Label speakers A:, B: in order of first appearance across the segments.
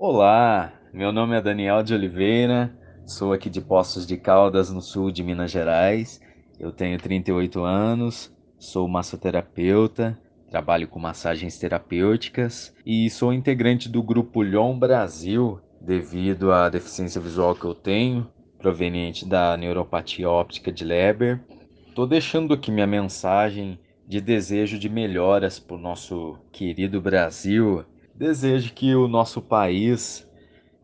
A: Olá, meu nome é Daniel de Oliveira, sou aqui de Poços de Caldas, no sul de Minas Gerais. Eu tenho 38 anos, sou massoterapeuta, trabalho com massagens terapêuticas e sou integrante do grupo Lyon Brasil devido à deficiência visual que eu tenho, proveniente da neuropatia óptica de Leber. Estou deixando aqui minha mensagem de desejo de melhoras para o nosso querido Brasil. Desejo que o nosso país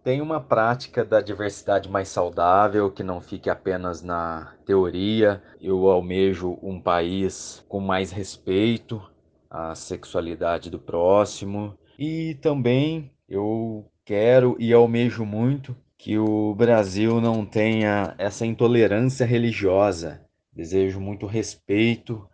A: tenha uma prática da diversidade mais saudável, que não fique apenas na teoria. Eu almejo um país com mais respeito à sexualidade do próximo e também eu quero e almejo muito que o Brasil não tenha essa intolerância religiosa. Desejo muito respeito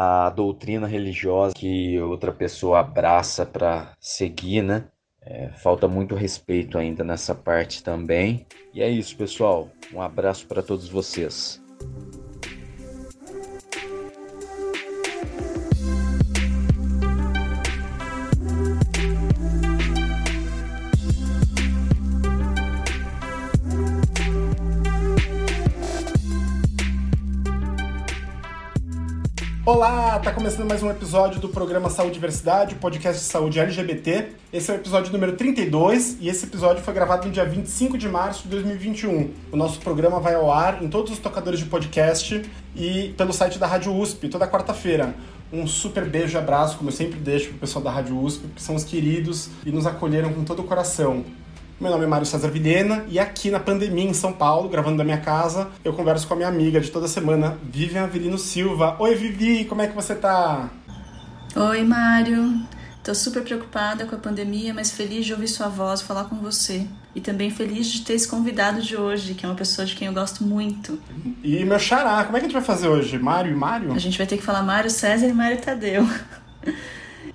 A: à doutrina religiosa que outra pessoa abraça para seguir, né? É, falta muito respeito ainda nessa parte também. E é isso, pessoal. Um abraço para todos vocês.
B: Olá, tá começando mais um episódio do programa Saúde e Diversidade, podcast de saúde LGBT. Esse é o episódio número 32 e esse episódio foi gravado no dia 25 de março de 2021. O nosso programa vai ao ar em todos os tocadores de podcast e pelo site da Rádio USP toda quarta-feira. Um super beijo e abraço, como eu sempre deixo pro pessoal da Rádio USP, que são os queridos e nos acolheram com todo o coração. Meu nome é Mário César Vilhena e aqui na pandemia em São Paulo, gravando da minha casa, eu converso com a minha amiga de toda semana, Vivian Avelino Silva. Oi, Vivi, como é que você tá?
C: Oi, Mário. Tô super preocupada com a pandemia, mas feliz de ouvir sua voz falar com você. E também feliz de ter esse convidado de hoje, que é uma pessoa de quem eu gosto muito.
B: E meu xará, como é que a gente vai fazer hoje? Mário e Mário?
C: A gente vai ter que falar Mário César e Mário Tadeu.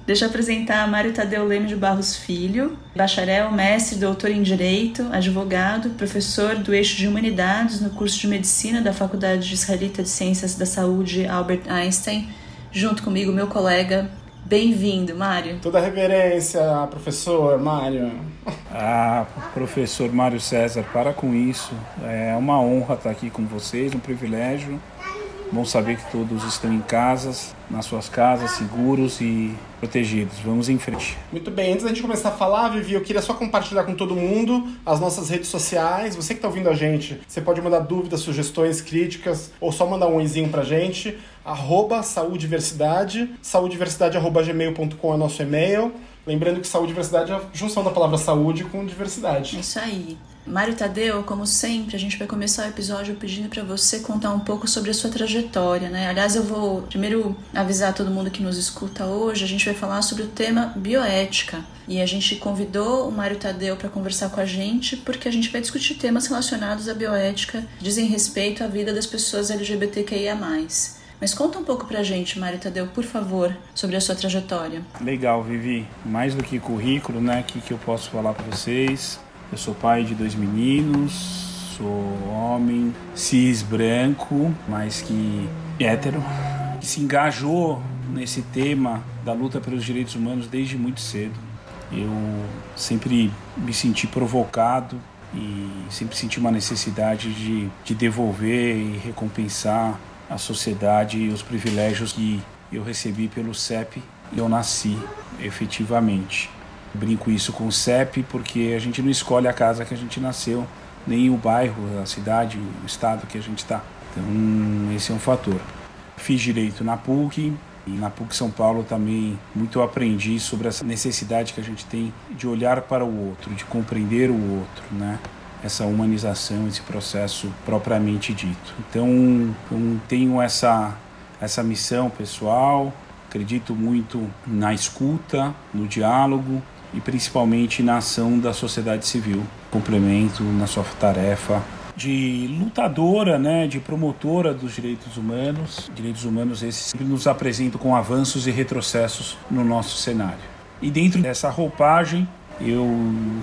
C: Deixa eu apresentar Mário Tadeu Leme de Barros Filho, bacharel, mestre, doutor em Direito, advogado, professor do eixo de Humanidades no curso de Medicina da Faculdade Israelita de Ciências da Saúde Albert Einstein, junto comigo, meu colega. Bem-vindo, Mário.
B: Toda reverência, professor Mário.
D: Ah, professor Mário César, para com isso. É uma honra estar aqui com vocês, um privilégio. Bom saber que todos estão em casas, nas suas casas, seguros e protegidos. Vamos em frente.
B: Muito bem, antes da gente começar a falar, Vivi, eu queria só compartilhar com todo mundo as nossas redes sociais. Você que está ouvindo a gente, você pode mandar dúvidas, sugestões, críticas ou só mandar um oizinho pra gente. Arroba saudiversidade, saudiversidade.gmail.com é nosso e-mail. Lembrando que saúde e diversidade é a junção da palavra saúde com diversidade.
C: É isso aí. Mário Tadeu, como sempre, a gente vai começar o episódio pedindo para você contar um pouco sobre a sua trajetória, né? Aliás, eu vou primeiro avisar todo mundo que nos escuta hoje, a gente vai falar sobre o tema bioética. E a gente convidou o Mário Tadeu para conversar com a gente porque a gente vai discutir temas relacionados à bioética, dizem respeito à vida das pessoas LGBTQIA+. Mas conta um pouco pra gente, Mário Tadeu, por favor, sobre a sua trajetória.
D: Legal, Vivi. Mais do que currículo, né? O que, que eu posso falar para vocês? Eu sou pai de dois meninos, sou homem cis branco, mas que hétero, que se engajou nesse tema da luta pelos direitos humanos desde muito cedo. Eu sempre me senti provocado e sempre senti uma necessidade de, de devolver e recompensar à sociedade os privilégios que eu recebi pelo CEP e eu nasci efetivamente. Brinco isso com o CEP porque a gente não escolhe a casa que a gente nasceu, nem o bairro, a cidade, o estado que a gente está. Então, esse é um fator. Fiz direito na PUC, e na PUC São Paulo também muito aprendi sobre essa necessidade que a gente tem de olhar para o outro, de compreender o outro, né? Essa humanização, esse processo propriamente dito. Então, eu tenho essa, essa missão pessoal, acredito muito na escuta, no diálogo, e principalmente na ação da sociedade civil. Complemento na sua tarefa de lutadora, né, de promotora dos direitos humanos. Direitos humanos esses sempre nos apresentam com avanços e retrocessos no nosso cenário. E dentro dessa roupagem, eu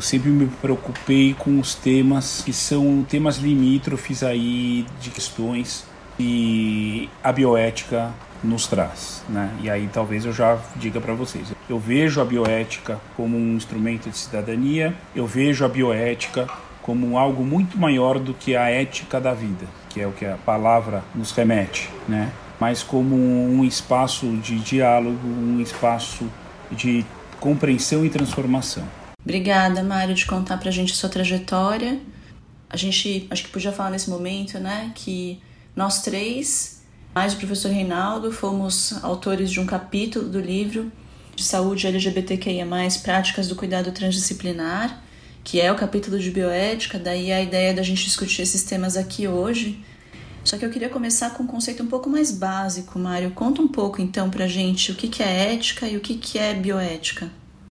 D: sempre me preocupei com os temas que são temas limítrofes aí de questões e a bioética nos traz, né? E aí talvez eu já diga para vocês. Eu vejo a bioética como um instrumento de cidadania, eu vejo a bioética como algo muito maior do que a ética da vida, que é o que a palavra nos remete, né? Mas como um espaço de diálogo, um espaço de compreensão e transformação.
C: Obrigada, Mário, de contar pra gente a sua trajetória. A gente acho que podia falar nesse momento, né, que nós três, mais o professor Reinaldo, fomos autores de um capítulo do livro de saúde LGBTQIA+, práticas do cuidado transdisciplinar, que é o capítulo de bioética, daí a ideia da gente discutir esses temas aqui hoje. Só que eu queria começar com um conceito um pouco mais básico, Mário. Conta um pouco então pra gente o que é ética e o que é bioética.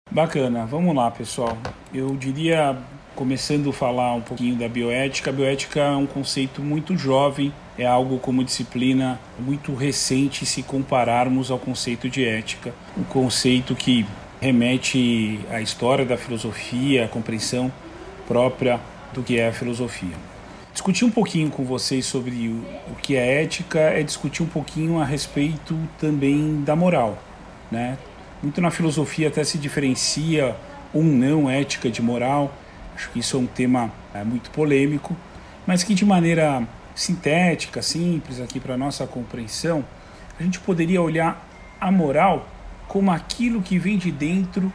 D: Bacana, vamos lá pessoal. Eu diria, começando a falar um pouquinho da bioética, a bioética é um conceito muito jovem, é algo como disciplina muito recente se compararmos ao conceito de ética, um conceito que remete à história da filosofia, à compreensão própria do que é a filosofia. Discutir um pouquinho com vocês sobre o que é ética é discutir um pouquinho a respeito também da moral, né? Muito na filosofia até se diferencia ou não ética de moral. Acho que isso é um tema é, muito polêmico, mas que de maneira sintética, simples aqui para nossa compreensão, a gente poderia olhar a moral como aquilo que vem de dentro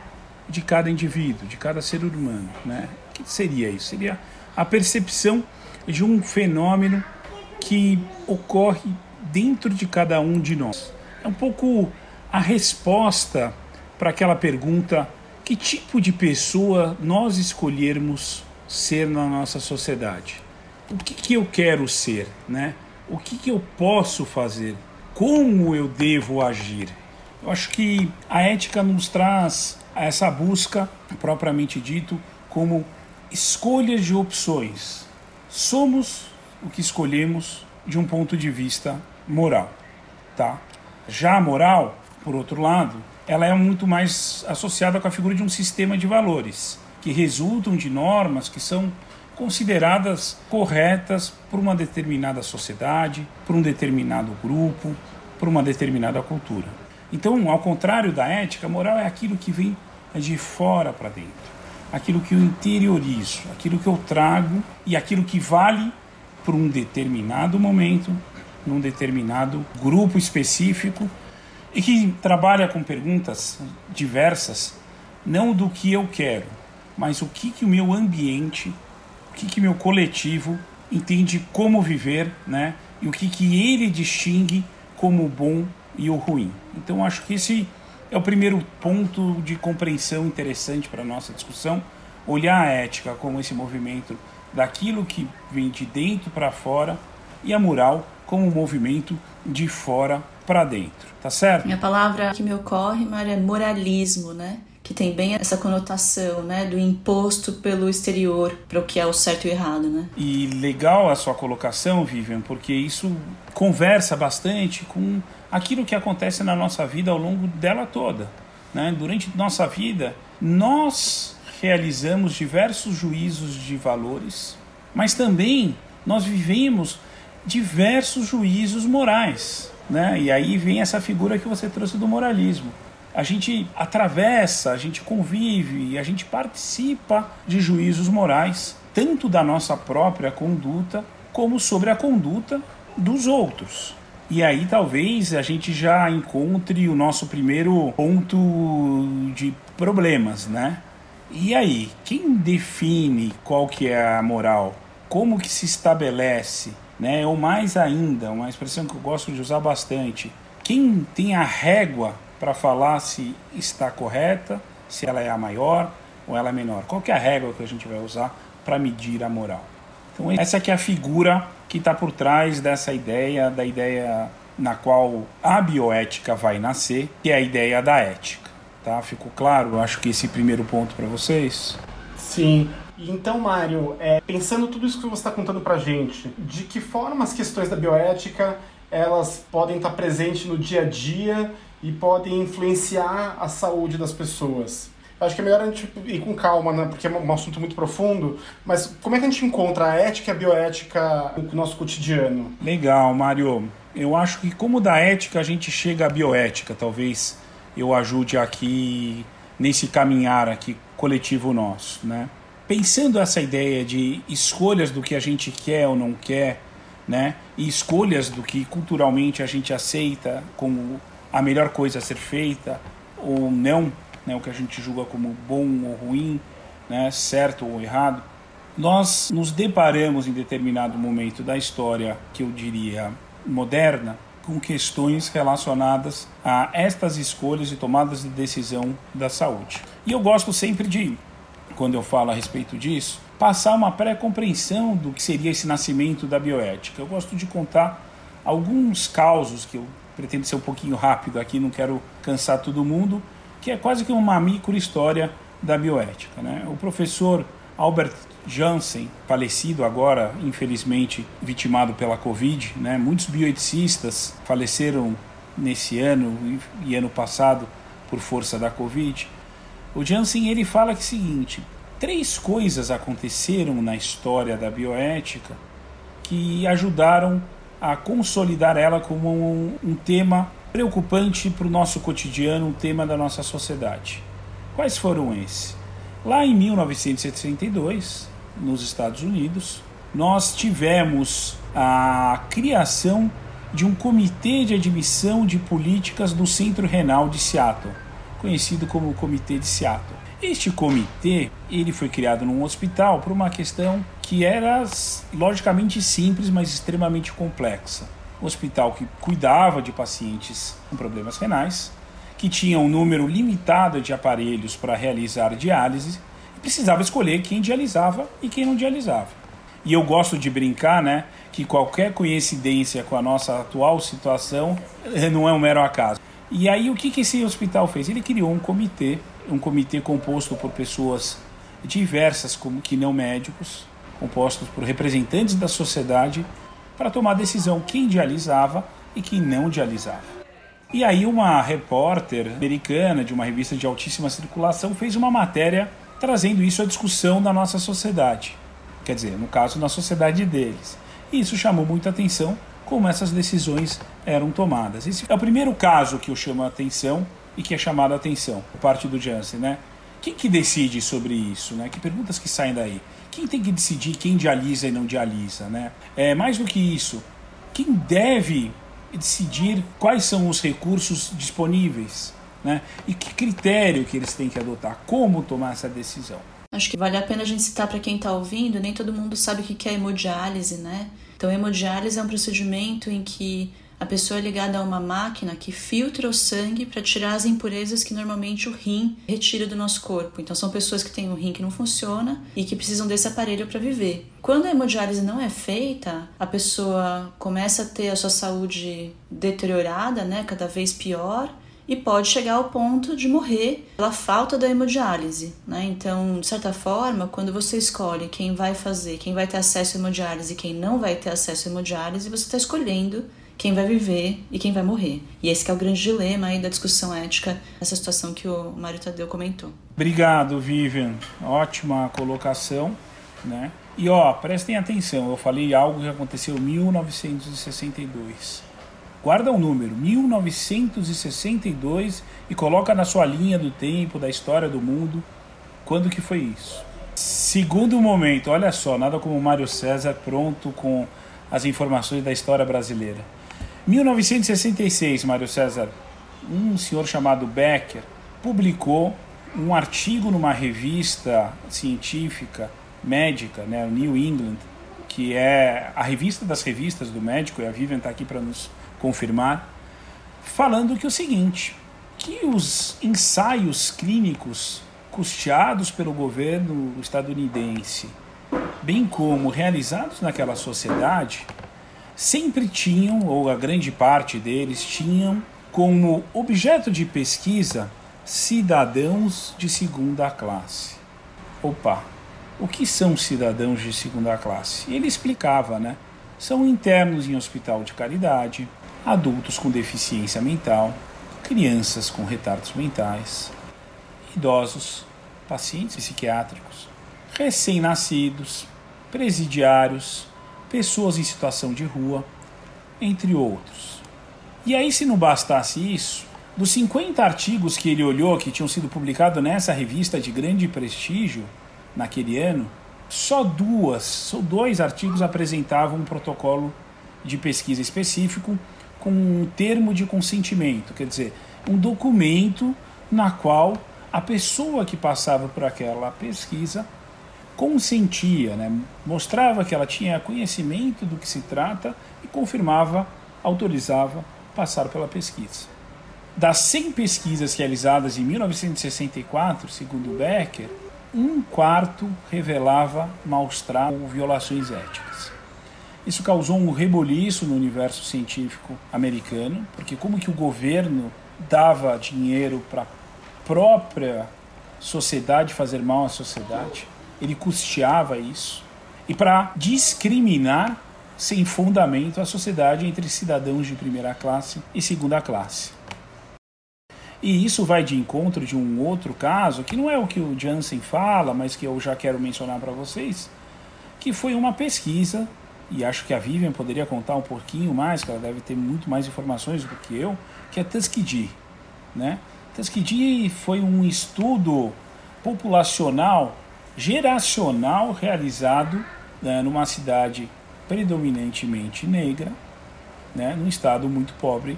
D: de cada indivíduo, de cada ser humano, né? O que seria isso? Seria a percepção de um fenômeno que ocorre dentro de cada um de nós. É um pouco a resposta para aquela pergunta: que tipo de pessoa nós escolhermos ser na nossa sociedade? O que, que eu quero ser, né? O que, que eu posso fazer? Como eu devo agir? Eu acho que a ética nos traz essa busca, propriamente dito, como escolhas de opções. Somos o que escolhemos de um ponto de vista moral, tá? Já a moral por outro lado, ela é muito mais associada com a figura de um sistema de valores que resultam de normas que são consideradas corretas por uma determinada sociedade, por um determinado grupo, por uma determinada cultura. Então, ao contrário da ética, a moral é aquilo que vem de fora para dentro, aquilo que eu interiorizo, aquilo que eu trago e aquilo que vale para um determinado momento, num determinado grupo específico e que trabalha com perguntas diversas, não do que eu quero, mas o que, que o meu ambiente, o que, que meu coletivo entende como viver, né? E o que, que ele distingue como o bom e o ruim. Então acho que esse é o primeiro ponto de compreensão interessante para a nossa discussão, olhar a ética como esse movimento daquilo que vem de dentro para fora e a moral como um movimento de fora para dentro, tá certo?
C: Minha palavra que me ocorre, Mário, é moralismo, né? Que tem bem essa conotação, né? Do imposto pelo exterior para o que é o certo e o errado, né?
D: E legal a sua colocação, Vivian, porque isso conversa bastante com aquilo que acontece na nossa vida ao longo dela toda. Né? Durante nossa vida, nós realizamos diversos juízos de valores, mas também nós vivemos diversos juízos morais. Né? E aí vem essa figura que você trouxe do moralismo. A gente atravessa, a gente convive, a gente participa de juízos morais, tanto da nossa própria conduta, como sobre a conduta dos outros. E aí talvez a gente já encontre o nosso primeiro ponto de problemas, né? E aí, quem define qual que é a moral? Como que se estabelece? né? Ou mais ainda, uma expressão que eu gosto de usar bastante, quem tem a régua para falar se está correta, se ela é a maior ou ela é menor? Qual é a régua que a gente vai usar para medir a moral? Então essa é a figura que está por trás dessa ideia, da ideia na qual a bioética vai nascer, que é a ideia da ética. Tá? Ficou claro? Acho que esse primeiro ponto para vocês.
B: Sim. Então, Mário, é, pensando tudo isso que você está contando para gente, de que forma as questões da bioética elas podem estar presentes no dia a dia e podem influenciar a saúde das pessoas? Acho que é melhor a gente ir com calma, né? Porque é um assunto muito profundo. Mas como é que a gente encontra a ética e a bioética no nosso cotidiano?
D: Legal, Mário. Eu acho que como da ética a gente chega à bioética, talvez eu ajude aqui nesse caminhar aqui coletivo nosso, né? Pensando essa ideia de escolhas do que a gente quer ou não quer, né? E escolhas do que culturalmente a gente aceita como a melhor coisa a ser feita ou não, né? O que a gente julga como bom ou ruim, né? Certo ou errado. Nós nos deparamos em determinado momento da história que eu diria moderna com questões relacionadas a estas escolhas e tomadas de decisão da saúde. E eu gosto sempre de, quando eu falo a respeito disso, passar uma pré-compreensão do que seria esse nascimento da bioética. Eu gosto de contar alguns causos que eu pretendo ser um pouquinho rápido aqui, não quero cansar todo mundo, que é quase que uma micro história da bioética. Né? O professor Albert Jansen, falecido agora, infelizmente, vitimado pela Covid, né? Muitos bioeticistas faleceram nesse ano e ano passado por força da Covid. O Jansen ele fala que é o seguinte: três coisas aconteceram na história da bioética que ajudaram a consolidar ela como um, um tema preocupante para o nosso cotidiano, um tema da nossa sociedade. Quais foram esses? Lá em 1962, nos Estados Unidos, nós tivemos a criação de um comitê de admissão de políticas do Centro Renal de Seattle, conhecido como Comitê de Seattle. Este comitê ele foi criado num hospital por uma questão que era logicamente simples, mas extremamente complexa. Um hospital que cuidava de pacientes com problemas renais, que tinha um número limitado de aparelhos para realizar diálise precisava escolher quem dialisava e quem não dialisava. E eu gosto de brincar, né, que qualquer coincidência com a nossa atual situação eh, não é um mero acaso. E aí o que, que esse hospital fez? Ele criou um comitê, um comitê composto por pessoas diversas, como que não médicos, compostos por representantes da sociedade, para tomar decisão quem dialisava e quem não dialisava. E aí uma repórter americana de uma revista de altíssima circulação fez uma matéria trazendo isso à discussão da nossa sociedade. Quer dizer, no caso, na sociedade deles. E isso chamou muita atenção como essas decisões eram tomadas. Esse é o primeiro caso que eu chamo a atenção e que é chamado a atenção por parte do Janssen, né? Quem que decide sobre isso, né? Que perguntas que saem daí? Quem tem que decidir quem dialisa e não dialisa, né? É mais do que isso, quem deve decidir quais são os recursos disponíveis? Né? E que critério que eles têm que adotar? Como tomar essa decisão?
C: Acho que vale a pena a gente citar para quem está ouvindo, nem todo mundo sabe o que é hemodiálise, né? Então, hemodiálise é um procedimento em que a pessoa é ligada a uma máquina que filtra o sangue para tirar as impurezas que normalmente o rim retira do nosso corpo. Então, são pessoas que têm um rim que não funciona e que precisam desse aparelho para viver. Quando a hemodiálise não é feita, a pessoa começa a ter a sua saúde deteriorada, né, cada vez pior, e pode chegar ao ponto de morrer pela falta da hemodiálise. Né? Então, de certa forma, quando você escolhe quem vai fazer, quem vai ter acesso à hemodiálise e quem não vai ter acesso à hemodiálise, você está escolhendo quem vai viver e quem vai morrer. E esse é o grande dilema aí da discussão ética nessa situação que o Mário Tadeu comentou.
D: Obrigado, Vivian. Ótima colocação, né? E ó, prestem atenção, eu falei algo que aconteceu em 1962 guarda o um número 1962 e coloca na sua linha do tempo, da história do mundo, quando que foi isso. Segundo momento, olha só, nada como Mário César pronto com as informações da história brasileira. 1966, Mário César, um senhor chamado Becker publicou um artigo numa revista científica médica, né, New England, que é a revista das revistas do médico, e a Vivian está aqui para nos confirmar, falando que o seguinte, que os ensaios clínicos custeados pelo governo estadunidense, bem como realizados naquela sociedade, sempre tinham, ou a grande parte deles tinham, como objeto de pesquisa cidadãos de segunda classe. Opa, o que são cidadãos de segunda classe? Ele explicava, né? São internos em hospital de caridade, adultos com deficiência mental, crianças com retardos mentais, idosos pacientes psiquiátricos, recém-nascidos, presidiários, pessoas em situação de rua, entre outros. E aí, se não bastasse isso, dos 50 artigos que ele olhou que tinham sido publicados nessa revista de grande prestígio naquele ano, só duas, só dois artigos apresentavam um protocolo de pesquisa específico com um termo de consentimento, quer dizer, um documento na qual a pessoa que passava por aquela pesquisa consentia, né? mostrava que ela tinha conhecimento do que se trata e confirmava, autorizava passar pela pesquisa. Das 100 pesquisas realizadas em 1964, segundo Becker, um quarto revelava maus tratos ou violações éticas. Isso causou um reboliço no universo científico americano, porque como que o governo dava dinheiro para a própria sociedade fazer mal à sociedade, ele custeava isso, e para discriminar sem fundamento a sociedade entre cidadãos de primeira classe e segunda classe. E isso vai de encontro de um outro caso, que não é o que o Jansen fala, mas que eu já quero mencionar para vocês, que foi uma pesquisa, e acho que a Vivian poderia contar um pouquinho mais, que ela deve ter muito mais informações do que eu, que é Tuskegee. Né? Tuskegee foi um estudo populacional, geracional, realizado né, numa cidade predominantemente negra, né, num estado muito pobre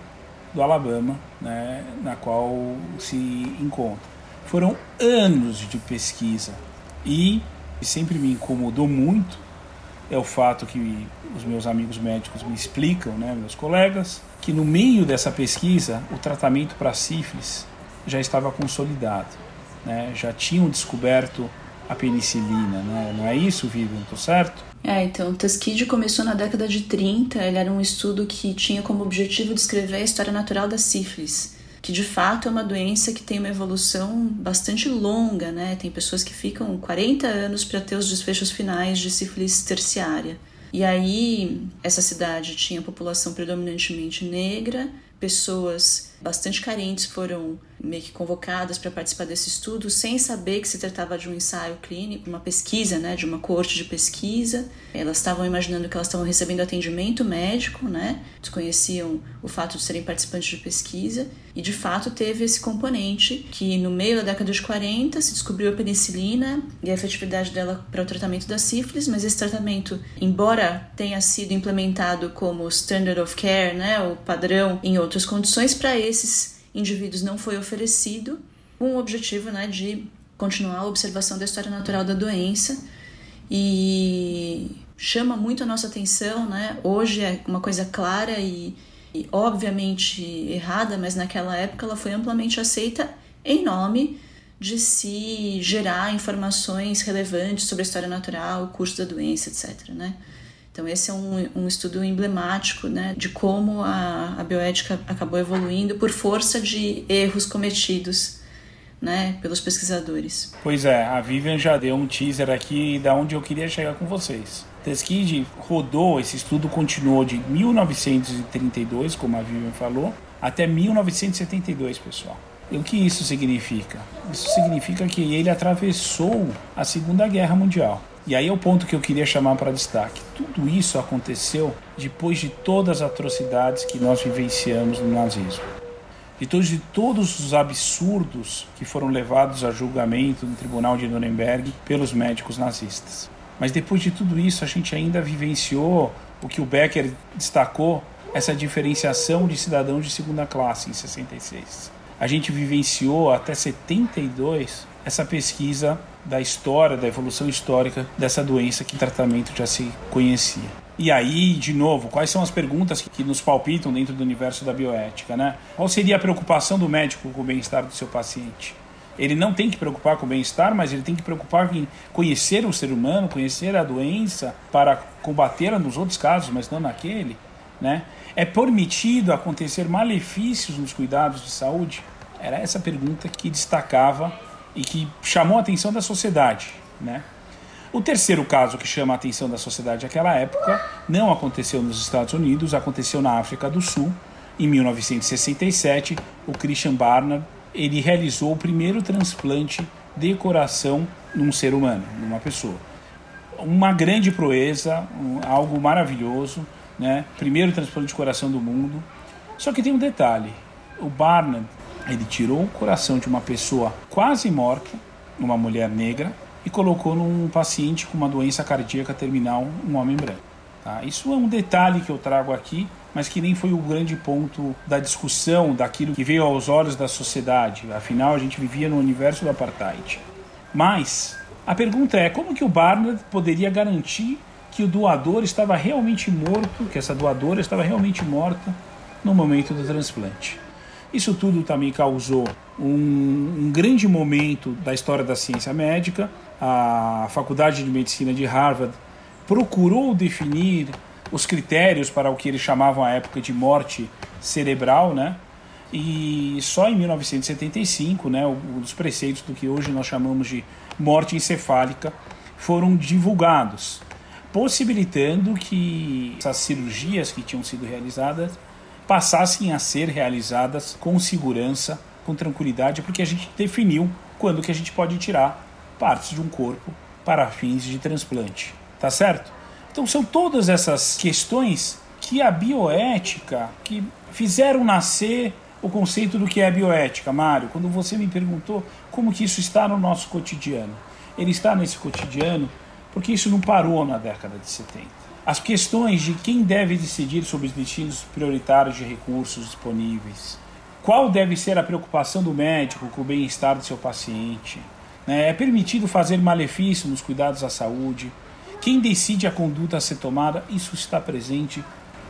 D: do Alabama, né, na qual se encontra. Foram anos de pesquisa e sempre me incomodou muito é o fato que os meus amigos médicos me explicam, né, meus colegas, que no meio dessa pesquisa o tratamento para sífilis já estava consolidado, né, já tinham descoberto a penicilina, né? não é isso, Vivian? Estou certo?
C: É, então, Tuskegee começou na década de 30, ele era um estudo que tinha como objetivo descrever a história natural da sífilis, que de fato é uma doença que tem uma evolução bastante longa, né? Tem pessoas que ficam 40 anos para ter os desfechos finais de sífilis terciária. E aí, essa cidade tinha população predominantemente negra, pessoas bastante carentes foram meio que convocadas para participar desse estudo sem saber que se tratava de um ensaio clínico, uma pesquisa, né, de uma corte de pesquisa. Elas estavam imaginando que elas estavam recebendo atendimento médico, né? Desconheciam o fato de serem participantes de pesquisa e de fato teve esse componente que no meio da década de 40 se descobriu a penicilina e a efetividade dela para o tratamento da sífilis, mas esse tratamento, embora tenha sido implementado como standard of care, né, o padrão em outras condições para esses indivíduos não foi oferecido, com o objetivo né, de continuar a observação da história natural da doença e chama muito a nossa atenção, né? Hoje é uma coisa clara e, e obviamente errada, mas naquela época ela foi amplamente aceita em nome de se gerar informações relevantes sobre a história natural, o curso da doença, etc. Né? Então, esse é um, um estudo emblemático né, de como a, a bioética acabou evoluindo por força de erros cometidos né, pelos pesquisadores.
D: Pois é, a Vivian já deu um teaser aqui da onde eu queria chegar com vocês. Tuskegee rodou, esse estudo continuou de 1932, como a Vivian falou, até 1972, pessoal. E o que isso significa? Isso significa que ele atravessou a Segunda Guerra Mundial. E aí é o ponto que eu queria chamar para destaque. Tudo isso aconteceu depois de todas as atrocidades que nós vivenciamos no nazismo. Depois de todos os absurdos que foram levados a julgamento no tribunal de Nuremberg pelos médicos nazistas. Mas depois de tudo isso, a gente ainda vivenciou o que o Becker destacou, essa diferenciação de cidadãos de segunda classe em 66. A gente vivenciou até 72 essa pesquisa da história, da evolução histórica dessa doença que tratamento já se conhecia. E aí, de novo, quais são as perguntas que nos palpitam dentro do universo da bioética, né? Qual seria a preocupação do médico com o bem-estar do seu paciente? Ele não tem que preocupar com o bem-estar, mas ele tem que preocupar em conhecer o ser humano, conhecer a doença para combatê-la nos outros casos, mas não naquele, né? É permitido acontecer malefícios nos cuidados de saúde? Era essa pergunta que destacava e que chamou a atenção da sociedade, né? O terceiro caso que chama a atenção da sociedade naquela época não aconteceu nos Estados Unidos, aconteceu na África do Sul. Em 1967, o Christian Barnard ele realizou o primeiro transplante de coração num ser humano, numa pessoa. Uma grande proeza, um, algo maravilhoso, né? Primeiro transplante de coração do mundo. Só que tem um detalhe: o Barnard ele tirou o coração de uma pessoa quase morta, uma mulher negra, e colocou num paciente com uma doença cardíaca terminal, um homem branco. Tá? Isso é um detalhe que eu trago aqui, mas que nem foi o grande ponto da discussão daquilo que veio aos olhos da sociedade. Afinal, a gente vivia no universo do apartheid. Mas a pergunta é como que o Barnard poderia garantir que o doador estava realmente morto, que essa doadora estava realmente morta no momento do transplante. Isso tudo também causou um, um, grande momento da história da ciência médica. A Faculdade de Medicina de Harvard procurou definir os critérios para o que eles chamavam à época de morte cerebral, né? E só em 1975, né, dos preceitos do que hoje nós chamamos de morte encefálica foram divulgados, possibilitando que essas cirurgias que tinham sido realizadas passassem a ser realizadas com segurança, com tranquilidade, porque a gente definiu quando que a gente pode tirar partes de um corpo para fins de transplante, tá certo? Então são todas essas questões que a bioética, que fizeram nascer o conceito do que é bioética, Mário. Quando você me perguntou como que isso está no nosso cotidiano, ele está nesse cotidiano porque isso não parou na década de 70. As questões de quem deve decidir sobre os destinos prioritários de recursos disponíveis, qual deve ser a preocupação do médico com o bem-estar do seu paciente, né? é permitido fazer malefício nos cuidados à saúde, quem decide a conduta a ser tomada, isso está presente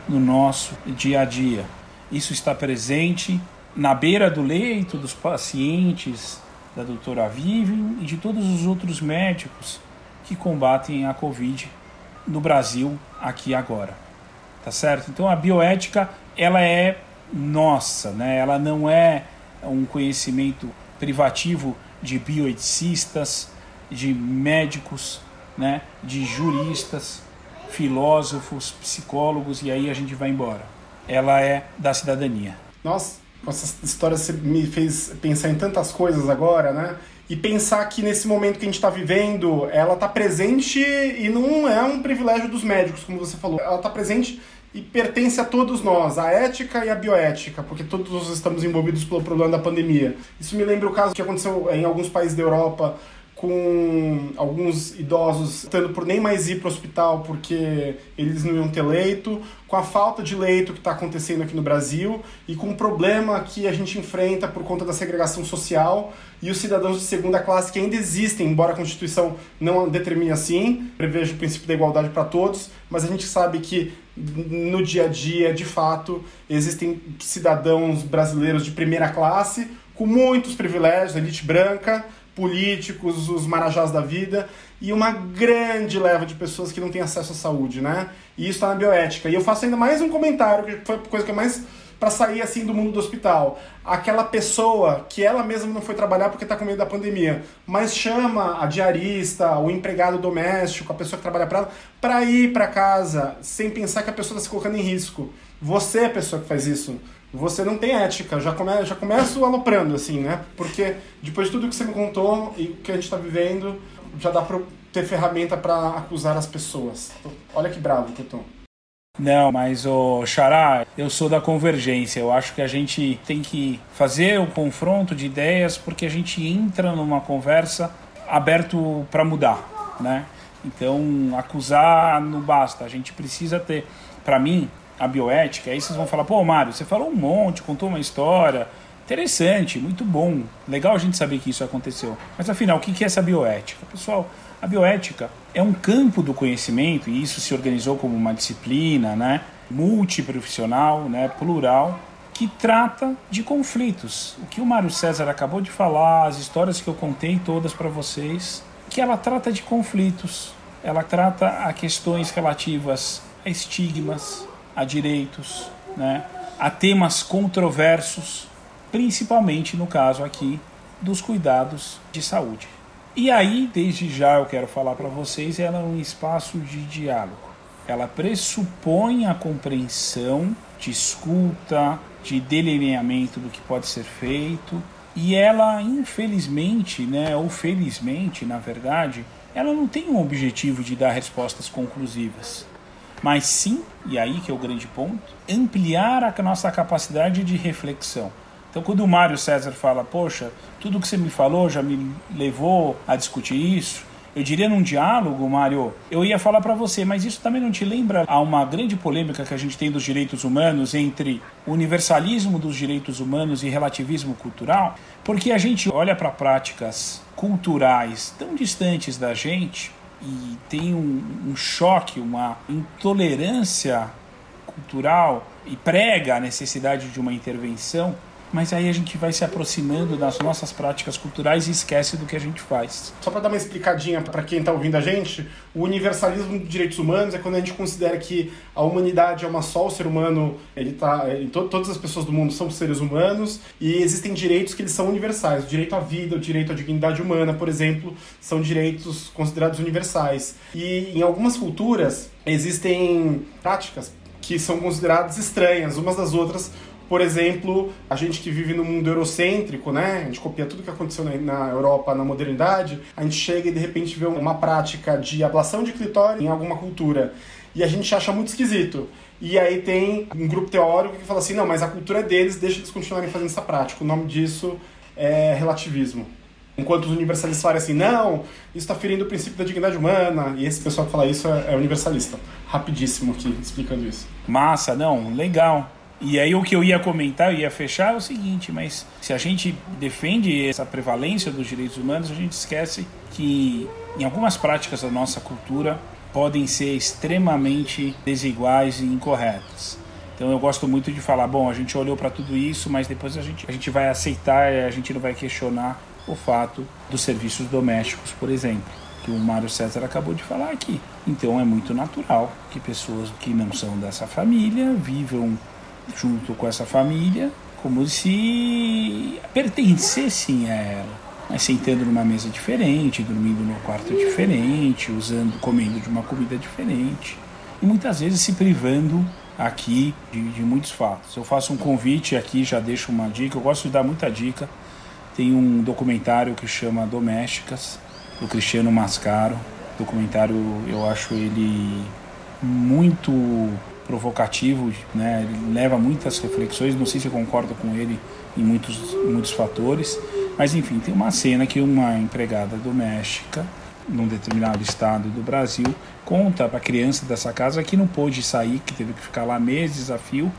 D: no nosso dia a dia. Isso está presente na beira do leito dos pacientes da doutora Vivian e de todos os outros médicos que combatem a Covid no Brasil aqui agora. Tá certo? Então a bioética, ela é nossa, né? Ela não é um conhecimento privativo de bioeticistas, de médicos, né, de juristas, filósofos, psicólogos e aí a gente vai embora. Ela é da cidadania.
B: Nossa, essa história me fez pensar em tantas coisas agora, né? E pensar que nesse momento que a gente está vivendo, ela está presente e não é um privilégio dos médicos, como você falou. Ela está presente e pertence a todos nós, a ética e a bioética, porque todos nós estamos envolvidos pelo problema da pandemia. Isso me lembra o caso que aconteceu em alguns países da Europa com alguns idosos tendo por nem mais ir para o hospital porque eles não iam ter leito, com a falta de leito que está acontecendo aqui no Brasil e com o problema que a gente enfrenta por conta da segregação social e os cidadãos de segunda classe que ainda existem, embora a Constituição não determine assim, preveja o princípio da igualdade para todos, mas a gente sabe que no dia a dia, de fato, existem cidadãos brasileiros de primeira classe com muitos privilégios, elite branca, políticos, os marajás da vida, e uma grande leva de pessoas que não têm acesso à saúde, né? E isso está na bioética. E eu faço ainda mais um comentário, que foi a coisa que é mais para sair assim do mundo do hospital. Aquela pessoa que ela mesma não foi trabalhar porque está com medo da pandemia, mas chama a diarista, o empregado doméstico, a pessoa que trabalha para ela, para ir para casa sem pensar que a pessoa está se colocando em risco. Você é a pessoa que faz isso você não tem ética. Já, come, já começo aloprando, assim, né? Porque depois de tudo que você me contou e que a gente está vivendo, já dá para ter ferramenta para acusar as pessoas. Olha que bravo que eu tô.
D: Não, mas o Xará, eu sou da convergência. Eu acho que a gente tem que fazer o confronto de ideias porque a gente entra numa conversa aberto para mudar, né? Então, acusar não basta. A gente precisa ter, para mim, a bioética, aí vocês vão falar, pô, Mário, você falou um monte, contou uma história. Interessante, muito bom. Legal a gente saber que isso aconteceu. Mas afinal, o que é essa bioética? Pessoal, a bioética é um campo do conhecimento, e isso se organizou como uma disciplina, né? multiprofissional, né? plural, que trata de conflitos. O que o Mário César acabou de falar, as histórias que eu contei todas para vocês, que ela trata de conflitos, ela trata a questões relativas a estigmas, a direitos, né, a temas controversos, principalmente no caso aqui dos cuidados de saúde. E aí, desde já eu quero falar para vocês, ela é um espaço de diálogo. Ela pressupõe a compreensão, de escuta, de delineamento do que pode ser feito, E ela, infelizmente, né, ou felizmente, na verdade, ela não tem um objetivo de dar respostas conclusivas, mas sim, e aí que é o grande ponto, ampliar a nossa capacidade de reflexão. Então, quando o Mário César fala, poxa, tudo que você me falou já me levou a discutir isso, eu diria num diálogo, Mário, eu ia falar para você, mas isso também não te lembra a uma grande polêmica que a gente tem dos direitos humanos entre universalismo dos direitos humanos e relativismo cultural? Porque a gente olha para práticas culturais tão distantes da gente e tem um, um choque, uma intolerância cultural e prega a necessidade de uma intervenção mas aí a gente vai se aproximando das nossas práticas culturais e esquece do que a gente faz.
B: Só para dar uma explicadinha para quem está ouvindo a gente, o universalismo de direitos humanos é quando a gente considera que a humanidade é uma só, o ser humano, ele tá, ele, to, todas as pessoas do mundo são seres humanos e existem direitos que eles são universais. O direito à vida, o direito à dignidade humana, por exemplo, são direitos considerados universais. E em algumas culturas existem práticas que são consideradas estranhas umas das outras por exemplo, a gente que vive no mundo eurocêntrico, né? A gente copia tudo que aconteceu na Europa na modernidade, a gente chega e de repente vê uma prática de ablação de clitóris em alguma cultura. E a gente acha muito esquisito. E aí tem um grupo teórico que fala assim: não, mas a cultura é deles, deixa eles continuarem fazendo essa prática. O nome disso é relativismo. Enquanto os universalistas falam assim, não, isso está ferindo o princípio da dignidade humana, e esse pessoal que fala isso é, é universalista. Rapidíssimo aqui, explicando isso.
D: Massa, não, legal. E aí o que eu ia comentar, eu ia fechar é o seguinte, mas se a gente defende essa prevalência dos direitos humanos, a gente esquece que em algumas práticas da nossa cultura podem ser extremamente desiguais e incorretas. Então eu gosto muito de falar, bom, a gente olhou para tudo isso, mas depois a gente, a gente vai aceitar a gente não vai questionar o fato dos serviços domésticos, por exemplo, que o Mário César acabou de falar aqui. Então é muito natural que pessoas que não são dessa família vivam junto com essa família, como se pertencessem a ela. Mas sentando numa mesa diferente, dormindo num quarto diferente, usando, comendo de uma comida diferente. E muitas vezes se privando aqui de, de muitos fatos. Eu faço um convite aqui, já deixo uma dica, eu gosto de dar muita dica. Tem um documentário que chama Domésticas, do Cristiano Mascaro. Documentário, eu acho ele muito provocativo, né? Ele leva muitas reflexões, não sei se eu concordo com ele em muitos, muitos fatores, mas enfim, tem uma cena que uma empregada doméstica num determinado estado do Brasil conta para a criança dessa casa que não pôde sair, que teve que ficar lá meses a fio,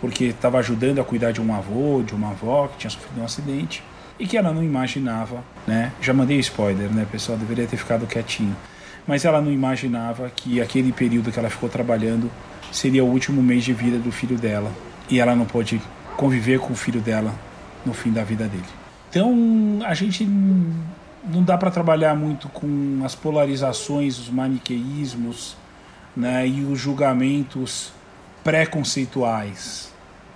D: porque estava ajudando a cuidar de um avô, de uma avó que tinha sofrido um acidente e que ela não imaginava, né? Já mandei spoiler, né, pessoal? Deveria ter ficado quietinho. Mas ela não imaginava que aquele período que ela ficou trabalhando seria o último mês de vida do filho dela e ela não pôde conviver com o filho dela no fim da vida dele. Então a gente não dá para trabalhar muito com as polarizações, os maniqueísmos né, e os julgamentos preconceituais,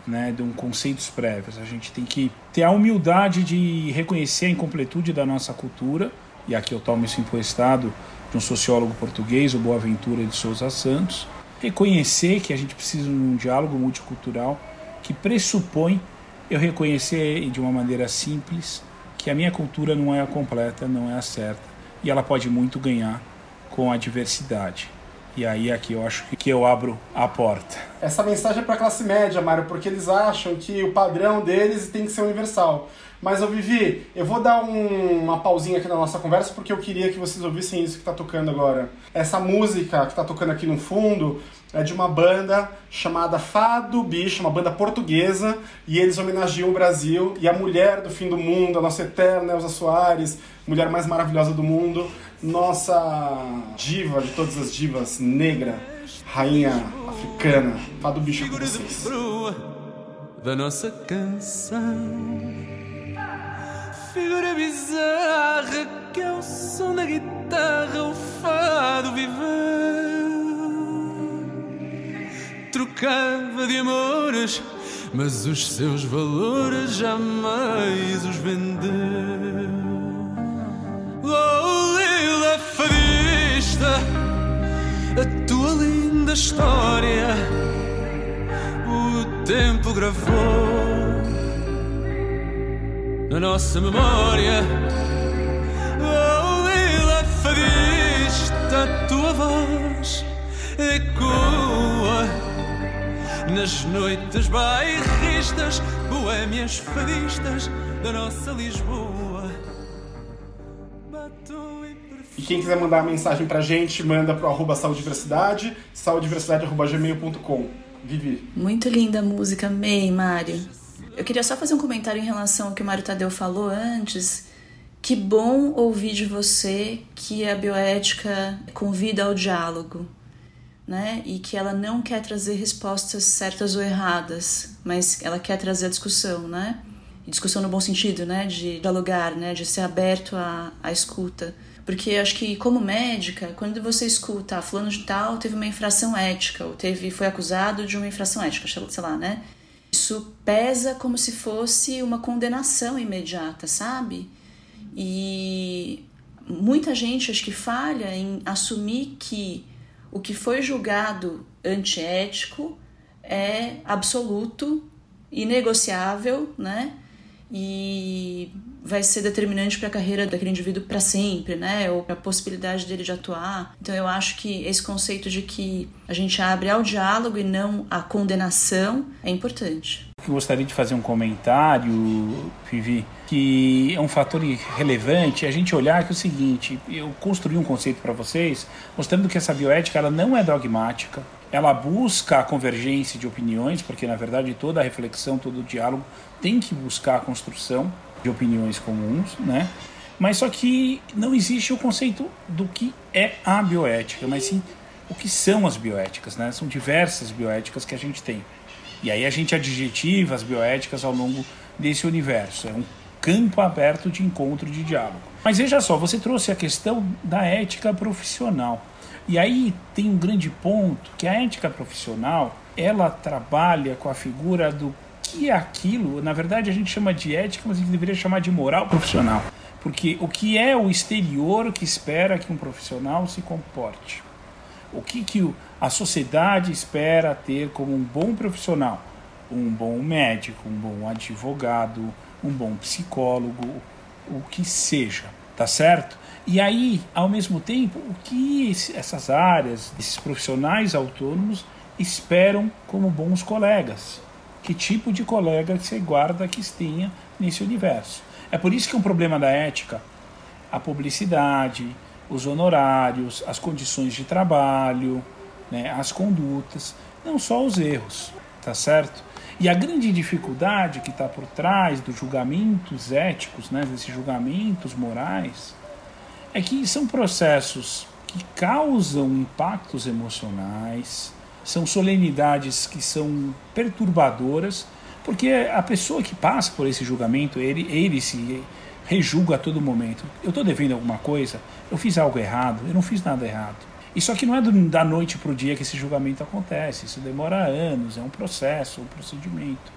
D: né, de um conceitos prévios. A gente tem que ter a humildade de reconhecer a incompletude da nossa cultura, e aqui eu tomo isso emprestado um sociólogo português, o Boaventura de Souza Santos, reconhecer que a gente precisa de um diálogo multicultural que pressupõe eu reconhecer de uma maneira simples que a minha cultura não é a completa, não é a certa e ela pode muito ganhar com a diversidade. E aí aqui eu acho que eu abro a porta.
B: Essa mensagem é para a classe média, Mário, porque eles acham que o padrão deles tem que ser universal. Mas, ô Vivi, eu vou dar um, uma pausinha aqui na nossa conversa porque eu queria que vocês ouvissem isso que está tocando agora. Essa música que está tocando aqui no fundo é de uma banda chamada Fado Bicho, uma banda portuguesa, e eles homenageiam o Brasil e a mulher do fim do mundo, a nossa eterna Elza Soares, mulher mais maravilhosa do mundo, nossa diva de todas as divas, negra, rainha africana. Fado Bicho com vocês. Da nossa canção figura bizarra que é o som da guitarra, o fado viveu. Trocava de amores, mas os seus valores jamais os vendeu. Oh, Lila fadista, a tua linda história, o tempo gravou
E: na nossa memória. Oh, Lila fadista, a tua voz ecoa nas noites bairristas, boêmias fadistas da nossa Lisboa.
B: E quem quiser mandar uma mensagem pra gente, manda pro arroba saudiversidade, saudiversidade.gmail.com. Vivi.
C: Muito linda a música, amei, Mário. Eu queria só fazer um comentário em relação ao que o Mário Tadeu falou antes. Que bom ouvir de você que a bioética convida ao diálogo, né? E que ela não quer trazer respostas certas ou erradas, mas ela quer trazer a discussão, né? E discussão no bom sentido, né? De dialogar, né? De ser aberto à, à escuta. Porque acho que, como médica, quando você escuta, ah, fulano de tal teve uma infração ética, ou teve, foi acusado de uma infração ética, sei lá, né? Isso pesa como se fosse uma condenação imediata, sabe? E muita gente acho que falha em assumir que o que foi julgado antiético é absoluto, inegociável, né? E vai ser determinante para a carreira daquele indivíduo para sempre, né? Ou para a possibilidade dele de atuar. Então eu acho que esse conceito de que a gente abre ao diálogo e não à condenação é importante.
D: Eu gostaria de fazer um comentário, Vivi, que é um fator relevante a gente olhar que é o seguinte, eu construí um conceito para vocês mostrando que essa bioética ela não é dogmática, ela busca a convergência de opiniões, porque na verdade toda a reflexão, todo o diálogo tem que buscar a construção de opiniões comuns, né? Mas só que não existe o conceito do que é a bioética, mas sim o que são as bioéticas, né? São diversas bioéticas que a gente tem. E aí a gente adjetiva as bioéticas ao longo desse universo. É um campo aberto de encontro, de diálogo. Mas veja só, você trouxe a questão da ética profissional. E aí tem um grande ponto que a ética profissional, ela trabalha com a figura do que é aquilo, na verdade a gente chama de ética, mas a gente deveria chamar de moral profissional. Porque o que é o exterior que espera que um profissional se comporte? O que, que a sociedade espera ter como um bom profissional? Um bom médico, um bom advogado, um bom psicólogo, o que seja, tá certo? E aí, ao mesmo tempo, o que essas áreas, esses profissionais autônomos esperam como bons colegas? Que tipo de colega você guarda que tenha nesse universo. É por isso que é um problema da ética a publicidade, os honorários, as condições de trabalho, né, as condutas, não só os erros, tá certo? E a grande dificuldade que está por trás dos julgamentos éticos, né, desses julgamentos morais, é que são processos que causam impactos emocionais, são solenidades que são perturbadoras, porque a pessoa que passa por esse julgamento, ele, ele se rejulga a todo momento. Eu estou devendo alguma coisa? Eu fiz algo errado? Eu não fiz nada errado. E só que não é do, da noite para o dia que esse julgamento acontece. Isso demora anos, é um processo, um procedimento.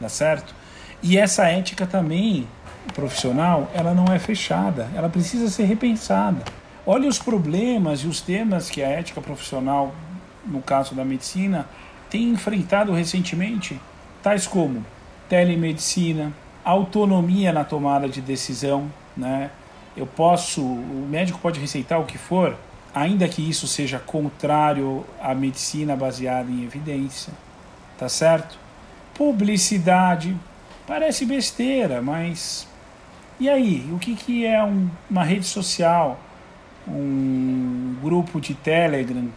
D: Dá certo? E essa ética também profissional, ela não é fechada, ela precisa ser repensada. Olha os problemas e os temas que a ética profissional no caso da medicina, tem enfrentado recentemente, tais como telemedicina, autonomia na tomada de decisão, né? Eu posso, o médico pode receitar o que for, ainda que isso seja contrário à medicina baseada em evidência, tá certo? Publicidade, parece besteira, mas e aí? O que, que é um, uma rede social, um grupo de Telegram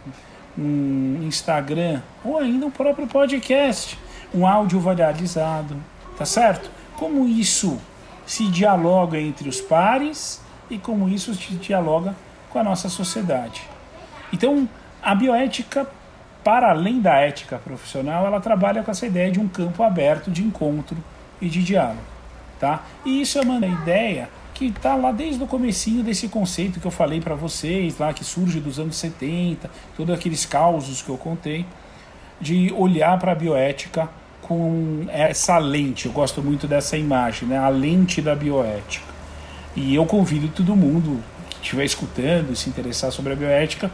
D: um Instagram ou ainda um próprio podcast, um áudio varializado, tá certo? Como isso se dialoga entre os pares e como isso se dialoga com a nossa sociedade. Então, a bioética, para além da ética profissional, ela trabalha com essa ideia de um campo aberto de encontro e de diálogo, tá? E isso é uma ideia que está lá desde o comecinho desse conceito que eu falei para vocês, lá que surge dos anos 70, todos aqueles causos que eu contei, de olhar para a bioética com essa lente. Eu gosto muito dessa imagem, né? a lente da bioética. E eu convido todo mundo que estiver escutando e se interessar sobre a bioética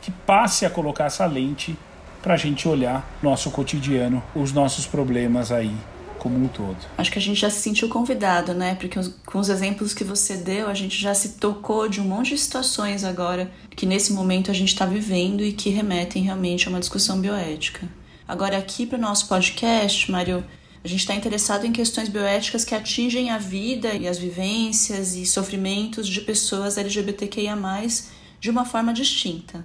D: que passe a colocar essa lente para a gente olhar nosso cotidiano, os nossos problemas aí como um todo.
C: Acho que a gente já se sentiu convidado, né? Porque com os exemplos que você deu, a gente já se tocou de um monte de situações agora que nesse momento a gente está vivendo e que remetem realmente a uma discussão bioética. Agora, aqui para o nosso podcast, Mário, a gente está interessado em questões bioéticas que atingem a vida e as vivências e sofrimentos de pessoas LGBTQIA, de uma forma distinta.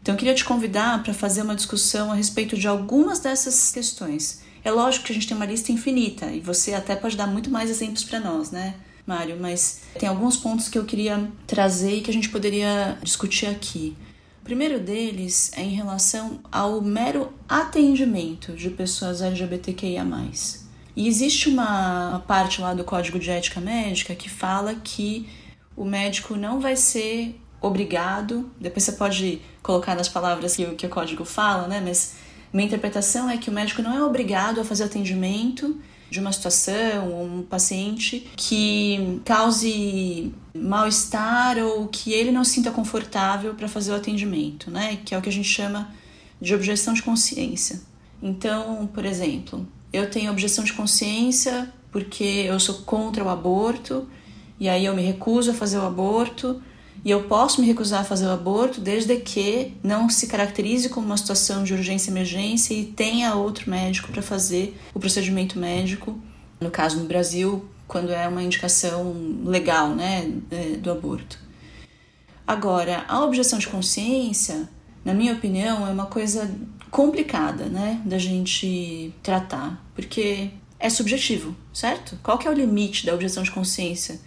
C: Então, eu queria te convidar para fazer uma discussão a respeito de algumas dessas questões é lógico que a gente tem uma lista infinita e você até pode dar muito mais exemplos para nós, né, Mário? Mas tem alguns pontos que eu queria trazer e que a gente poderia discutir aqui. O primeiro deles é em relação ao mero atendimento de pessoas LGBTQIA. E existe uma parte lá do Código de Ética Médica que fala que o médico não vai ser obrigado, depois você pode colocar nas palavras que, que o código fala, né? Mas minha interpretação é que o médico não é obrigado a fazer atendimento de uma situação, um paciente que cause mal-estar ou que ele não se sinta confortável para fazer o atendimento, né? Que é o que a gente chama de objeção de consciência. Então, por exemplo, eu tenho objeção de consciência porque eu sou contra o aborto e aí eu me recuso a fazer o aborto e eu posso me recusar a fazer o aborto desde que não se caracterize como uma situação de urgência e emergência e tenha outro médico para fazer o procedimento médico, no caso no Brasil, quando é uma indicação legal né, é, do aborto. Agora, a objeção de consciência, na minha opinião, é uma coisa complicada né, da gente tratar, porque é subjetivo, certo? Qual que é o limite da objeção de consciência?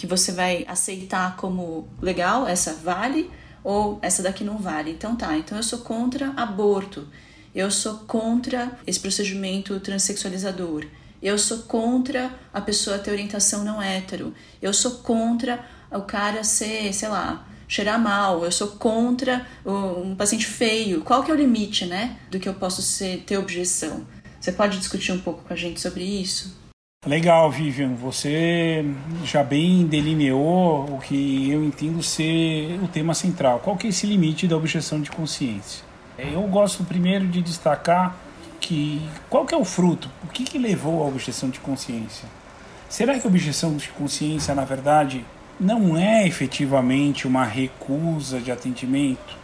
C: Que você vai aceitar como legal, essa vale ou essa daqui não vale. Então tá, então eu sou contra aborto. Eu sou contra esse procedimento transexualizador. Eu sou contra a pessoa ter orientação não hétero. Eu sou contra o cara ser, sei lá, cheirar mal. Eu sou contra um paciente feio. Qual que é o limite, né, do que eu posso ser, ter objeção? Você pode discutir um pouco com a gente sobre isso?
D: Legal, Vivian. Você já bem delineou o que eu entendo ser o tema central. Qual que é esse limite da objeção de consciência? Eu gosto primeiro de destacar que qual que é o fruto? O que, que levou à objeção de consciência? Será que a objeção de consciência, na verdade, não é efetivamente uma recusa de atendimento,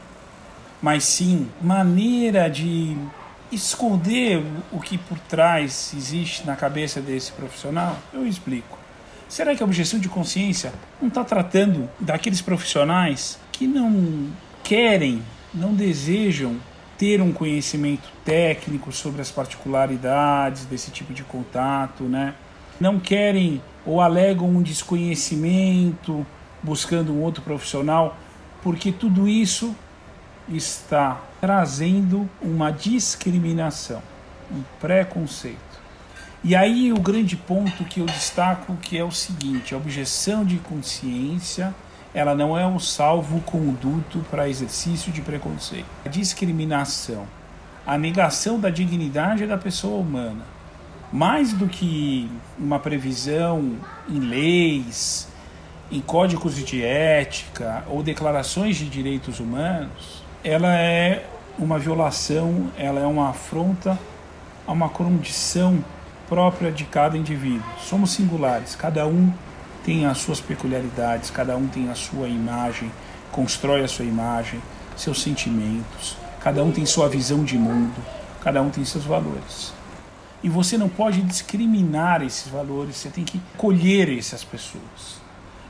D: mas sim maneira de esconder o que por trás existe na cabeça desse profissional? Eu explico. Será que a objeção de consciência não está tratando daqueles profissionais que não querem, não desejam ter um conhecimento técnico sobre as particularidades desse tipo de contato, né? Não querem ou alegam um desconhecimento buscando um outro profissional, porque tudo isso está trazendo uma discriminação, um preconceito. E aí o grande ponto que eu destaco que é o seguinte, a objeção de consciência, ela não é um salvo-conduto para exercício de preconceito. A discriminação, a negação da dignidade da pessoa humana, mais do que uma previsão em leis, em códigos de ética ou declarações de direitos humanos, ela é uma violação, ela é uma afronta a uma condição própria de cada indivíduo. Somos singulares, cada um tem as suas peculiaridades, cada um tem a sua imagem, constrói a sua imagem, seus sentimentos, cada um tem sua visão de mundo, cada um tem seus valores. E você não pode discriminar esses valores, você tem que colher essas pessoas.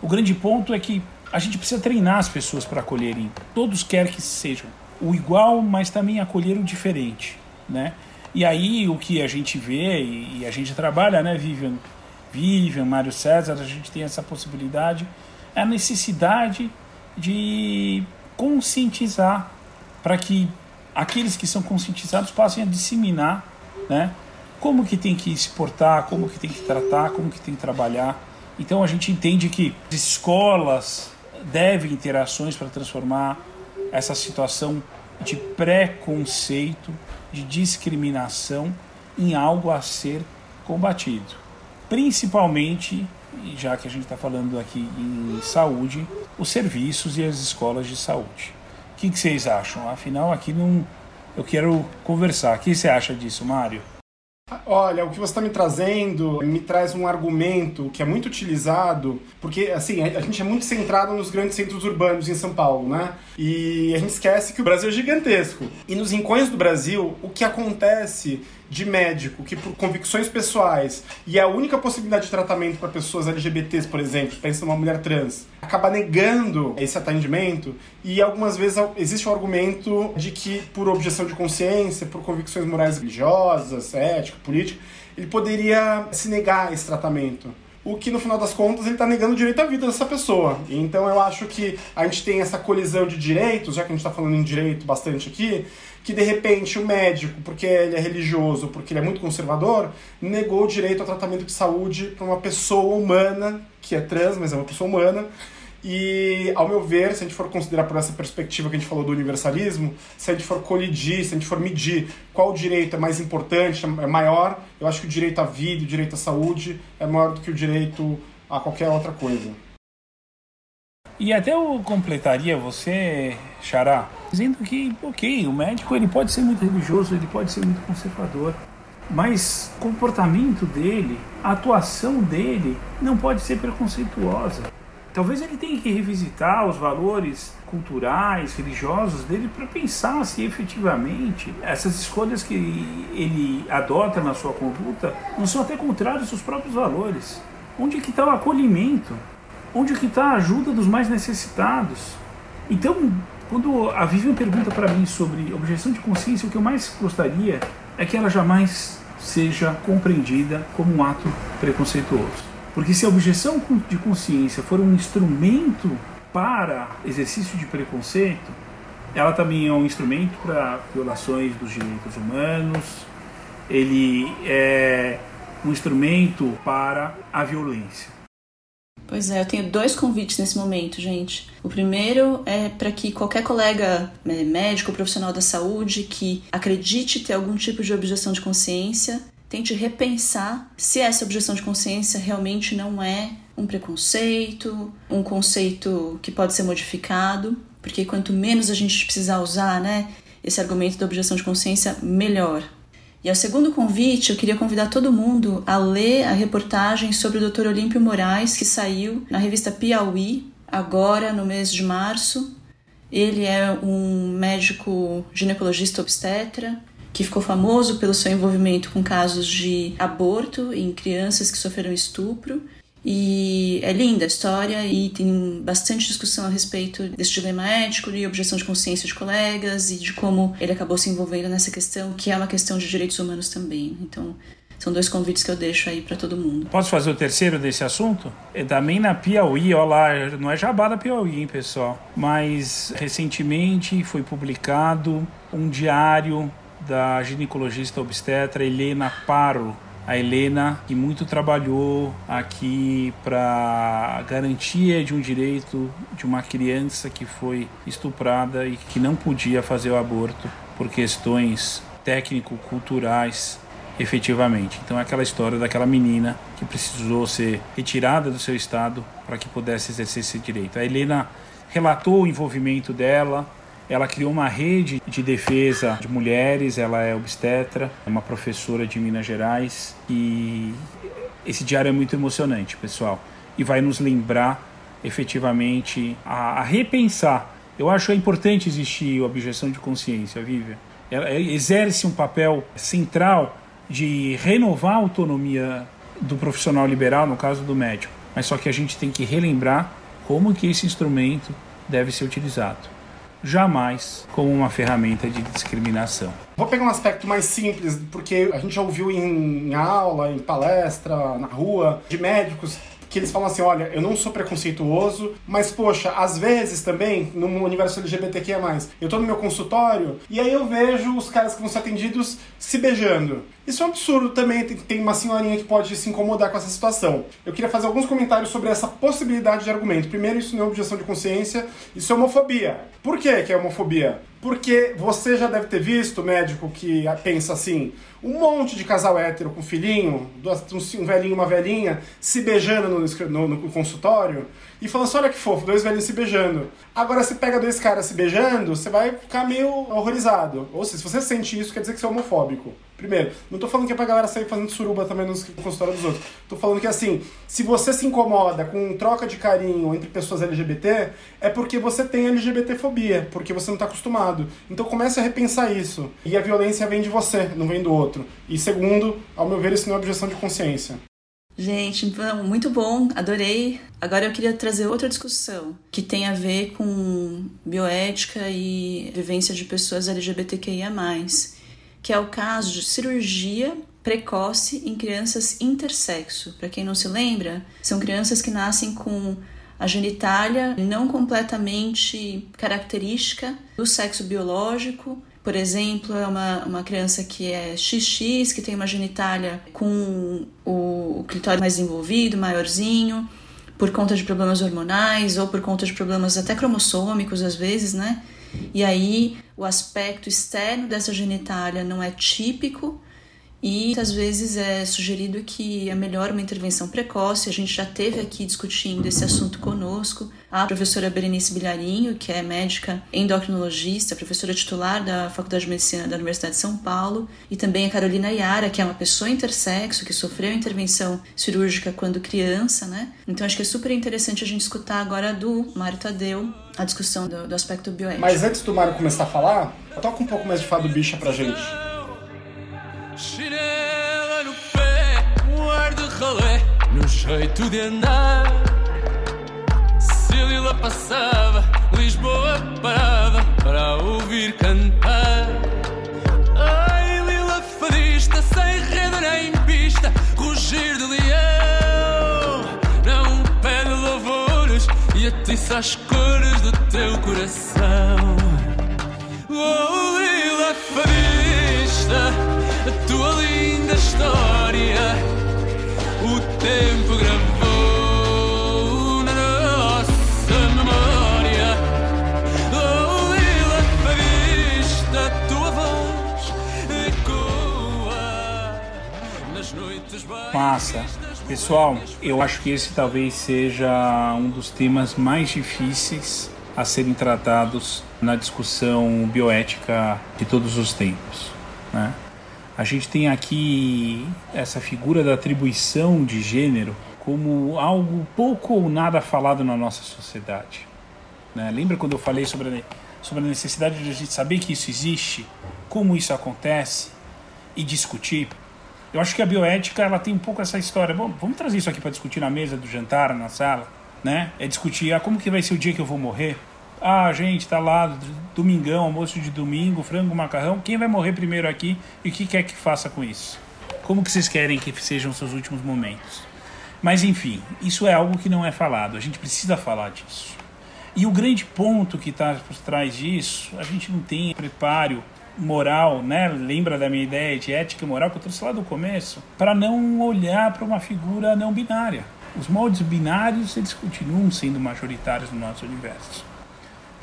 D: O grande ponto é que a gente precisa treinar as pessoas para acolherem. Todos querem que sejam o igual, mas também acolher o diferente, né? E aí o que a gente vê e, a gente trabalha, né, Vivian, Vivian, Mário César, a gente tem essa possibilidade, é a necessidade de conscientizar para que aqueles que são conscientizados passem a disseminar, né? Como que tem que se portar, como que tem que tratar, como que tem que trabalhar. Então a gente entende que escolas, devem ter ações para transformar essa situação de preconceito, de discriminação em algo a ser combatido. Principalmente, já que a gente está falando aqui em saúde, os serviços e as escolas de saúde. O que, que vocês acham? Afinal, aqui não. Eu quero conversar. O que você acha disso, Mário?
B: Olha, o que você está me trazendo me traz um argumento que é muito utilizado, porque assim, a gente é muito centrado nos grandes centros urbanos em São Paulo, né? E a gente esquece que o Brasil é gigantesco. E nos rincões do Brasil, o que acontece de médico que por convicções pessoais e é a única possibilidade de tratamento para pessoas LGBTs, por exemplo, pensa numa mulher trans, acaba negando esse atendimento e algumas vezes existe o argumento de que por objeção de consciência, por convicções morais religiosas, ética, política, ele poderia se negar a esse tratamento o que no final das contas ele está negando o direito à vida dessa pessoa. Então eu acho que a gente tem essa colisão de direitos, já que a gente está falando em direito bastante aqui, que de repente o médico, porque ele é religioso, porque ele é muito conservador, negou o direito ao tratamento de saúde para uma pessoa humana, que é trans, mas é uma pessoa humana. E, ao meu ver, se a gente for considerar por essa perspectiva que a gente falou do universalismo, se a gente for colidir, se a gente for medir qual direito é mais importante, é maior, eu acho que o direito à vida, o direito à saúde é maior do que o direito a qualquer outra coisa.
D: E até eu completaria você, Xará, dizendo que, ok, o médico ele pode ser muito religioso, ele pode ser muito conservador, mas o comportamento dele, a atuação dele não pode ser preconceituosa. Talvez ele tenha que revisitar os valores culturais, religiosos dele para pensar se efetivamente essas escolhas que ele adota na sua conduta não são até contrárias aos próprios valores. Onde é que está o acolhimento? Onde que está a ajuda dos mais necessitados? Então, quando a Vivian pergunta para mim sobre objeção de consciência, o que eu mais gostaria é que ela jamais seja compreendida como um ato preconceituoso. Porque se a objeção de consciência for um instrumento para exercício de preconceito, ela também é um instrumento para violações dos direitos humanos, ele é um instrumento para a violência.
C: Pois é, eu tenho dois convites nesse momento, gente. O primeiro é para que qualquer colega né, médico, profissional da saúde que acredite ter algum tipo de objeção de consciência, tente repensar se essa objeção de consciência realmente não é um preconceito, um conceito que pode ser modificado, porque quanto menos a gente precisar usar, né, esse argumento da objeção de consciência, melhor. E ao segundo convite, eu queria convidar todo mundo a ler a reportagem sobre o Dr. Olímpio Moraes, que saiu na revista Piauí, agora no mês de março. Ele é um médico ginecologista obstetra que ficou famoso pelo seu envolvimento com casos de aborto em crianças que sofreram estupro e é linda a história e tem bastante discussão a respeito desse dilema ético e objeção de consciência de colegas e de como ele acabou se envolvendo nessa questão, que é uma questão de direitos humanos também. Então, são dois convites que eu deixo aí para todo mundo.
D: Posso fazer o terceiro desse assunto? É também na Piauí, ó lá, não é jabá da Piauí, hein, pessoal. Mas recentemente foi publicado um diário da ginecologista obstetra Helena Paro, a Helena, que muito trabalhou aqui para garantia de um direito de uma criança que foi estuprada e que não podia fazer o aborto por questões técnico-culturais efetivamente. Então é aquela história daquela menina que precisou ser retirada do seu estado para que pudesse exercer esse direito. A Helena relatou o envolvimento dela, ela criou uma rede de defesa de mulheres, ela é obstetra, é uma professora de Minas Gerais e esse diário é muito emocionante, pessoal, e vai nos lembrar efetivamente a, a repensar. Eu acho que é importante existir a objeção de consciência, Vivian. Ela exerce um papel central de renovar a autonomia do profissional liberal, no caso do médico. Mas só que a gente tem que relembrar como que esse instrumento deve ser utilizado jamais como uma ferramenta de discriminação.
B: Vou pegar um aspecto mais simples, porque a gente já ouviu em aula, em palestra, na rua, de médicos que eles falam assim, olha, eu não sou preconceituoso, mas poxa, às vezes também, no universo LGBTQIA+, eu tô no meu consultório e aí eu vejo os caras que vão ser atendidos se beijando. Isso é um absurdo também, tem uma senhorinha que pode se incomodar com essa situação. Eu queria fazer alguns comentários sobre essa possibilidade de argumento. Primeiro, isso não é objeção de consciência, isso é homofobia. Por que é homofobia? Porque você já deve ter visto médico que pensa assim, um monte de casal hétero com filhinho, um velhinho e uma velhinha, se beijando no, no, no consultório, e falando assim, olha que fofo, dois velhinhos se beijando. Agora, se pega dois caras se beijando, você vai ficar meio horrorizado. Ou seja, se você sente isso, quer dizer que você é homofóbico. Primeiro, não tô falando que é pra galera sair fazendo suruba também nos consultórios dos outros. Tô falando que assim, se você se incomoda com troca de carinho entre pessoas LGBT, é porque você tem LGBTfobia, porque você não tá acostumado. Então comece a repensar isso. E a violência vem de você, não vem do outro. E segundo, ao meu ver, isso não é objeção de consciência.
C: Gente, muito bom, adorei. Agora eu queria trazer outra discussão que tem a ver com bioética e vivência de pessoas LGBTQIA que é o caso de cirurgia precoce em crianças intersexo. Para quem não se lembra, são crianças que nascem com a genitália não completamente característica do sexo biológico. Por exemplo, é uma, uma criança que é XX, que tem uma genitália com o, o clitóris mais envolvido, maiorzinho, por conta de problemas hormonais ou por conta de problemas até cromossômicos, às vezes, né? E aí o aspecto externo dessa genitália não é típico e muitas vezes é sugerido que é melhor uma intervenção precoce. A gente já teve aqui discutindo esse assunto conosco a professora Berenice Bilharinho, que é médica endocrinologista, professora titular da Faculdade de Medicina da Universidade de São Paulo, e também a Carolina Yara, que é uma pessoa intersexo que sofreu intervenção cirúrgica quando criança, né? Então acho que é super interessante a gente escutar agora do Mário Tadeu a discussão do, do aspecto bioético.
B: Mas antes do Mário começar a falar, toca um pouco mais de fado bicha pra gente.
E: Chinela no pé, um ar de ralé no jeito de andar. Se Lila passava, Lisboa parava para ouvir cantar. Ai, Lila fadista, sem rede nem pista, rugir de leão. Não pede louvores e atiça as cores do teu coração. Oh, história, o tempo gravou na nossa memória. Oh, Lila fadista, a tua voz ecoa nas noites
D: Massa. Pessoal, eu acho que esse talvez seja um dos temas mais difíceis a serem tratados na discussão bioética de todos os tempos. Né? A gente tem aqui essa figura da atribuição de gênero como algo pouco ou nada falado na nossa sociedade. Né? Lembra quando eu falei sobre a, sobre a necessidade de a gente saber que isso existe, como isso acontece e discutir? Eu acho que a bioética ela tem um pouco essa história. Bom, vamos trazer isso aqui para discutir na mesa do jantar, na sala, né? É discutir ah, como que vai ser o dia que eu vou morrer. Ah, gente, tá lá, domingão, almoço de domingo, frango, macarrão. Quem vai morrer primeiro aqui e o que quer que faça com isso? Como que vocês querem que sejam seus últimos momentos? Mas enfim, isso é algo que não é falado. A gente precisa falar disso. E o grande ponto que está por trás disso, a gente não tem preparo moral, né? Lembra da minha ideia de ética e moral que eu trouxe lá do começo, para não olhar para uma figura não binária. Os moldes binários eles continuam sendo majoritários no nosso universo.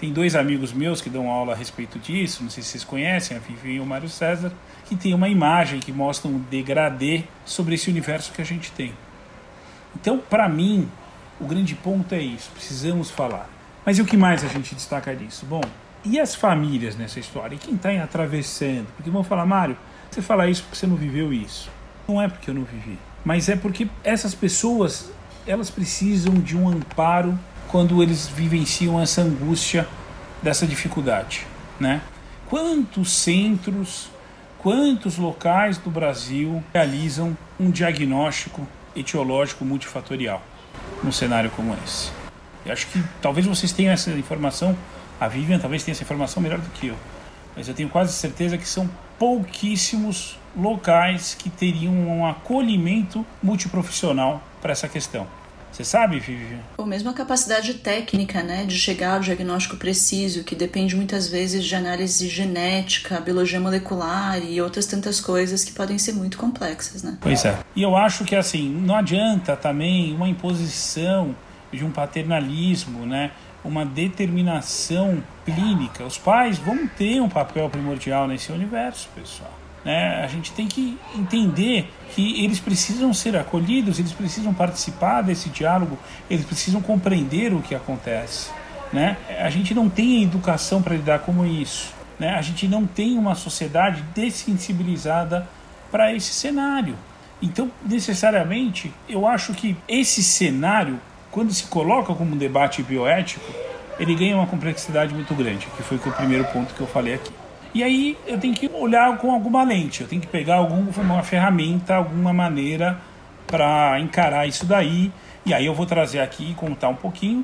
D: Tem dois amigos meus que dão aula a respeito disso, não sei se vocês conhecem, a Vivi e o Mário César, que tem uma imagem que mostra um degradê sobre esse universo que a gente tem. Então, para mim, o grande ponto é isso, precisamos falar. Mas e o que mais a gente destaca disso? Bom, e as famílias nessa história? E quem está atravessando? Porque vão falar, Mário, você fala isso porque você não viveu isso. Não é porque eu não vivi, mas é porque essas pessoas elas precisam de um amparo quando eles vivenciam essa angústia dessa dificuldade, né? Quantos centros, quantos locais do Brasil realizam um diagnóstico etiológico multifatorial num cenário como esse? Eu acho que talvez vocês tenham essa informação a Vivian talvez tenha essa informação melhor do que eu, mas eu tenho quase certeza que são pouquíssimos locais que teriam um acolhimento multiprofissional para essa questão. Você sabe, Vivian?
C: Ou mesmo a capacidade técnica, né, de chegar ao diagnóstico preciso, que depende muitas vezes de análise genética, biologia molecular e outras tantas coisas que podem ser muito complexas, né?
D: Pois é. E eu acho que assim, não adianta também uma imposição de um paternalismo, né? uma determinação clínica. Os pais vão ter um papel primordial nesse universo, pessoal. Né? A gente tem que entender que eles precisam ser acolhidos, eles precisam participar desse diálogo, eles precisam compreender o que acontece. Né? A gente não tem educação para lidar com isso. Né? A gente não tem uma sociedade dessensibilizada para esse cenário. Então, necessariamente, eu acho que esse cenário, quando se coloca como um debate bioético, ele ganha uma complexidade muito grande, que foi o primeiro ponto que eu falei aqui. E aí eu tenho que olhar com alguma lente, eu tenho que pegar alguma ferramenta, alguma maneira para encarar isso daí. E aí eu vou trazer aqui e contar um pouquinho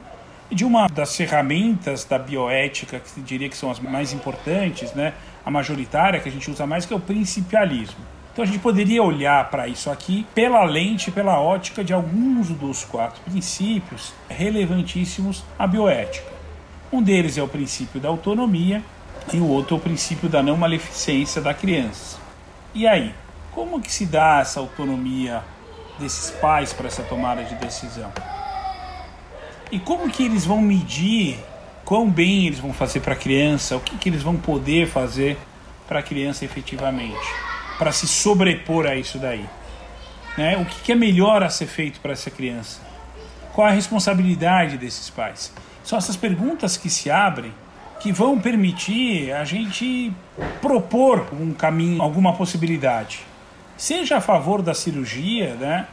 D: de uma das ferramentas da bioética, que diria que são as mais importantes, né? a majoritária que a gente usa mais, que é o principialismo. Então a gente poderia olhar para isso aqui pela lente, pela ótica de alguns dos quatro princípios relevantíssimos à bioética. Um deles é o princípio da autonomia e o outro é o princípio da não maleficência da criança. E aí, como que se dá essa autonomia desses pais para essa tomada de decisão? E como que eles vão medir quão bem eles vão fazer para a criança, o que, que eles vão poder fazer para a criança efetivamente, para se sobrepor a isso daí? Né? O que, que é melhor a ser feito para essa criança? Qual a responsabilidade desses pais? São essas perguntas que se abrem que vão permitir a gente propor um caminho, alguma possibilidade. Seja a favor da cirurgia, né?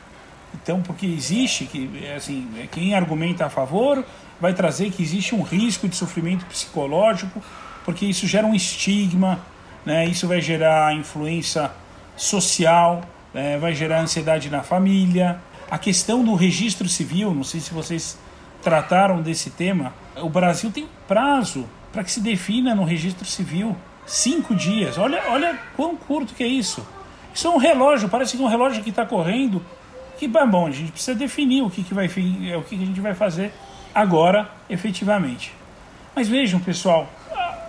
D: Então, porque existe que assim, quem argumenta a favor vai trazer que existe um risco de sofrimento psicológico, porque isso gera um estigma, né? Isso vai gerar influência social, né? vai gerar ansiedade na família. A questão do registro civil, não sei se vocês trataram desse tema. O Brasil tem prazo para que se defina no registro civil cinco dias. Olha, olha quão curto que é isso. Isso é um relógio, parece que é um relógio que está correndo que bom, a gente precisa definir o que, que vai o que, que a gente vai fazer agora, efetivamente. Mas vejam, pessoal,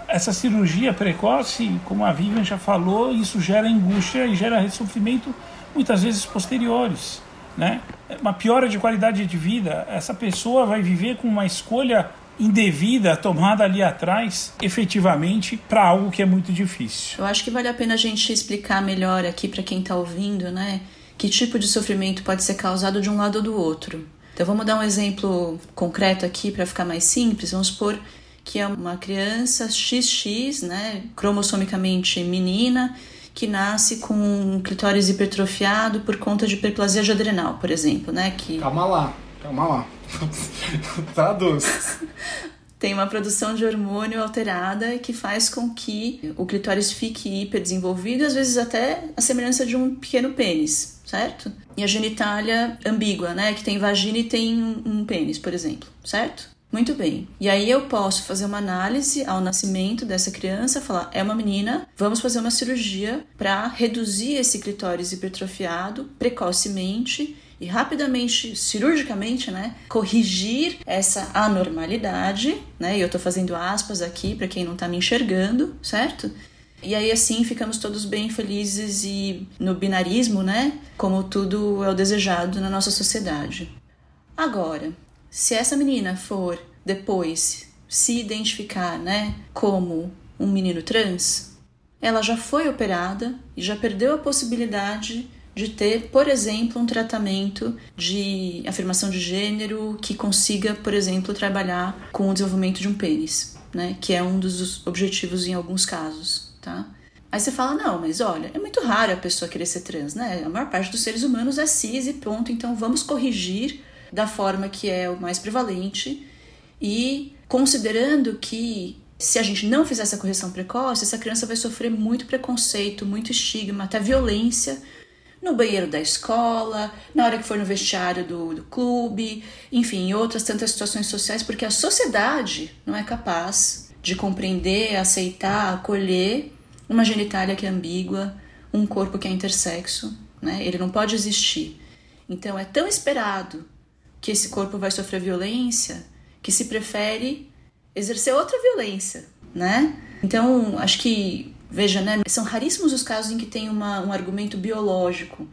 D: essa cirurgia precoce, como a Vivian já falou, isso gera angústia e gera sofrimento muitas vezes posteriores, né? Uma piora de qualidade de vida. Essa pessoa vai viver com uma escolha indevida tomada ali atrás, efetivamente, para algo que é muito difícil.
C: Eu acho que vale a pena a gente explicar melhor aqui para quem está ouvindo, né? que tipo de sofrimento pode ser causado de um lado ou do outro. Então vamos dar um exemplo concreto aqui para ficar mais simples. Vamos supor que é uma criança XX, né, cromossomicamente menina, que nasce com um clitóris hipertrofiado por conta de hiperplasia de adrenal, por exemplo, né, que
B: Calma lá, calma lá. Traduz.
C: tem uma produção de hormônio alterada que faz com que o clitóris fique hiperdesenvolvido, às vezes até a semelhança de um pequeno pênis certo? E a genitália ambígua, né? Que tem vagina e tem um pênis, por exemplo, certo? Muito bem. E aí eu posso fazer uma análise ao nascimento dessa criança, falar, é uma menina, vamos fazer uma cirurgia para reduzir esse clitóris hipertrofiado precocemente e rapidamente, cirurgicamente, né, corrigir essa anormalidade, né? E eu tô fazendo aspas aqui para quem não tá me enxergando, certo? E aí assim ficamos todos bem felizes e no binarismo, né? Como tudo é o desejado na nossa sociedade. Agora, se essa menina for depois se identificar, né, como um menino trans, ela já foi operada e já perdeu a possibilidade de ter, por exemplo, um tratamento de afirmação de gênero que consiga, por exemplo, trabalhar com o desenvolvimento de um pênis, né, que é um dos objetivos em alguns casos tá? Aí você fala, não, mas olha, é muito raro a pessoa querer ser trans, né? A maior parte dos seres humanos é cis e ponto, então vamos corrigir da forma que é o mais prevalente e considerando que se a gente não fizer essa correção precoce, essa criança vai sofrer muito preconceito, muito estigma, até violência no banheiro da escola, na hora que for no vestiário do, do clube, enfim, em outras tantas situações sociais, porque a sociedade não é capaz de compreender, aceitar, acolher uma genitália que é ambígua, um corpo que é intersexo, né? Ele não pode existir. Então é tão esperado que esse corpo vai sofrer violência que se prefere exercer outra violência, né? Então, acho que, veja, né, são raríssimos os casos em que tem uma, um argumento biológico.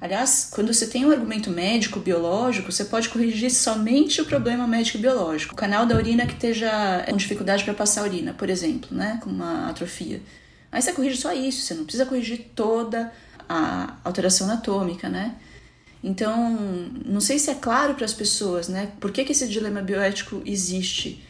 C: Aliás, quando você tem um argumento médico biológico, você pode corrigir somente o problema médico biológico. O canal da urina que esteja com dificuldade para passar a urina, por exemplo, né, com uma atrofia. Aí você corrige só isso, você não precisa corrigir toda a alteração anatômica, né? Então, não sei se é claro para as pessoas, né? Por que, que esse dilema bioético existe?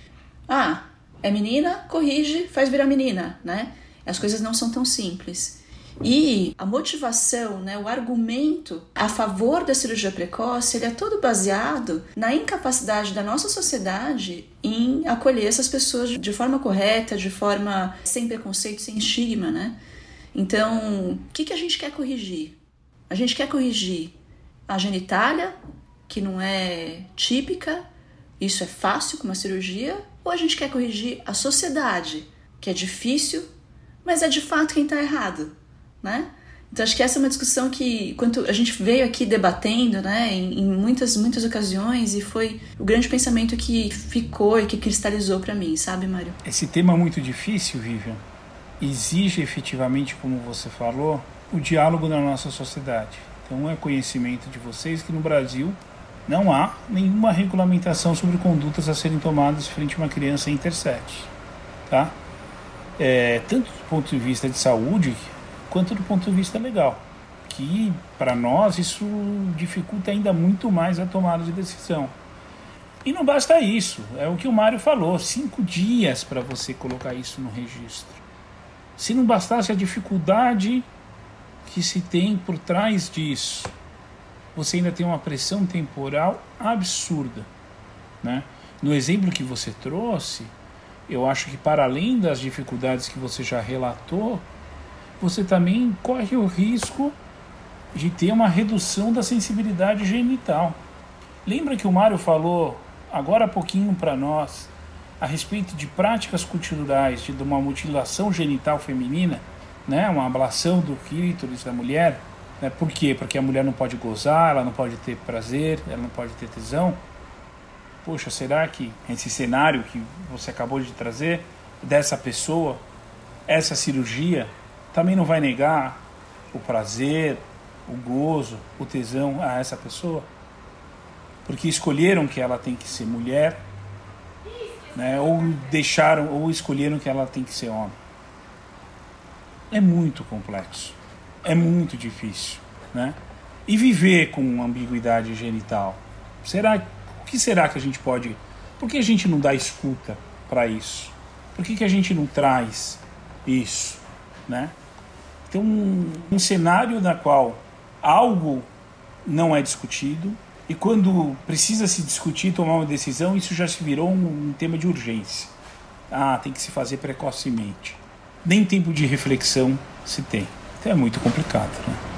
C: Ah, é menina, corrige, faz virar menina, né? As coisas não são tão simples. E a motivação, né, o argumento a favor da cirurgia precoce, ele é todo baseado na incapacidade da nossa sociedade em acolher essas pessoas de forma correta, de forma sem preconceito, sem estigma, né? Então, o que, que a gente quer corrigir? A gente quer corrigir a genitália, que não é típica, isso é fácil com uma cirurgia, ou a gente quer corrigir a sociedade, que é difícil, mas é de fato quem está errado, né? Então acho que essa é uma discussão que quanto a gente veio aqui debatendo, né, em, em muitas muitas ocasiões e foi o grande pensamento que ficou e que cristalizou para mim, sabe, Mário?
D: Esse tema é muito difícil, Vivian, exige efetivamente, como você falou, o diálogo na nossa sociedade. Então é conhecimento de vocês que no Brasil não há nenhuma regulamentação sobre condutas a serem tomadas frente a uma criança intersete, tá? É, tanto do ponto de vista de saúde quanto do ponto de vista legal, que para nós isso dificulta ainda muito mais a tomada de decisão. E não basta isso, é o que o Mário falou, cinco dias para você colocar isso no registro. Se não bastasse a dificuldade que se tem por trás disso, você ainda tem uma pressão temporal absurda. Né? No exemplo que você trouxe, eu acho que para além das dificuldades que você já relatou, você também corre o risco de ter uma redução da sensibilidade genital. Lembra que o Mário falou agora há pouquinho para nós a respeito de práticas culturais de uma mutilação genital feminina, né, uma ablação do clítoris da mulher? Né? Por quê? Porque a mulher não pode gozar, ela não pode ter prazer, ela não pode ter tesão. Poxa, será que esse cenário que você acabou de trazer, dessa pessoa, essa cirurgia, também não vai negar o prazer, o gozo, o tesão a essa pessoa? Porque escolheram que ela tem que ser mulher, né? ou deixaram, ou escolheram que ela tem que ser homem. É muito complexo é muito difícil, né? E viver com ambiguidade genital, será o que será que a gente pode? Por que a gente não dá escuta para isso? Por que, que a gente não traz isso, né? Tem um, um cenário na qual algo não é discutido e quando precisa se discutir, tomar uma decisão, isso já se virou um, um tema de urgência. Ah, tem que se fazer precocemente. Nem tempo de reflexão se tem. Então é muito complicado, né?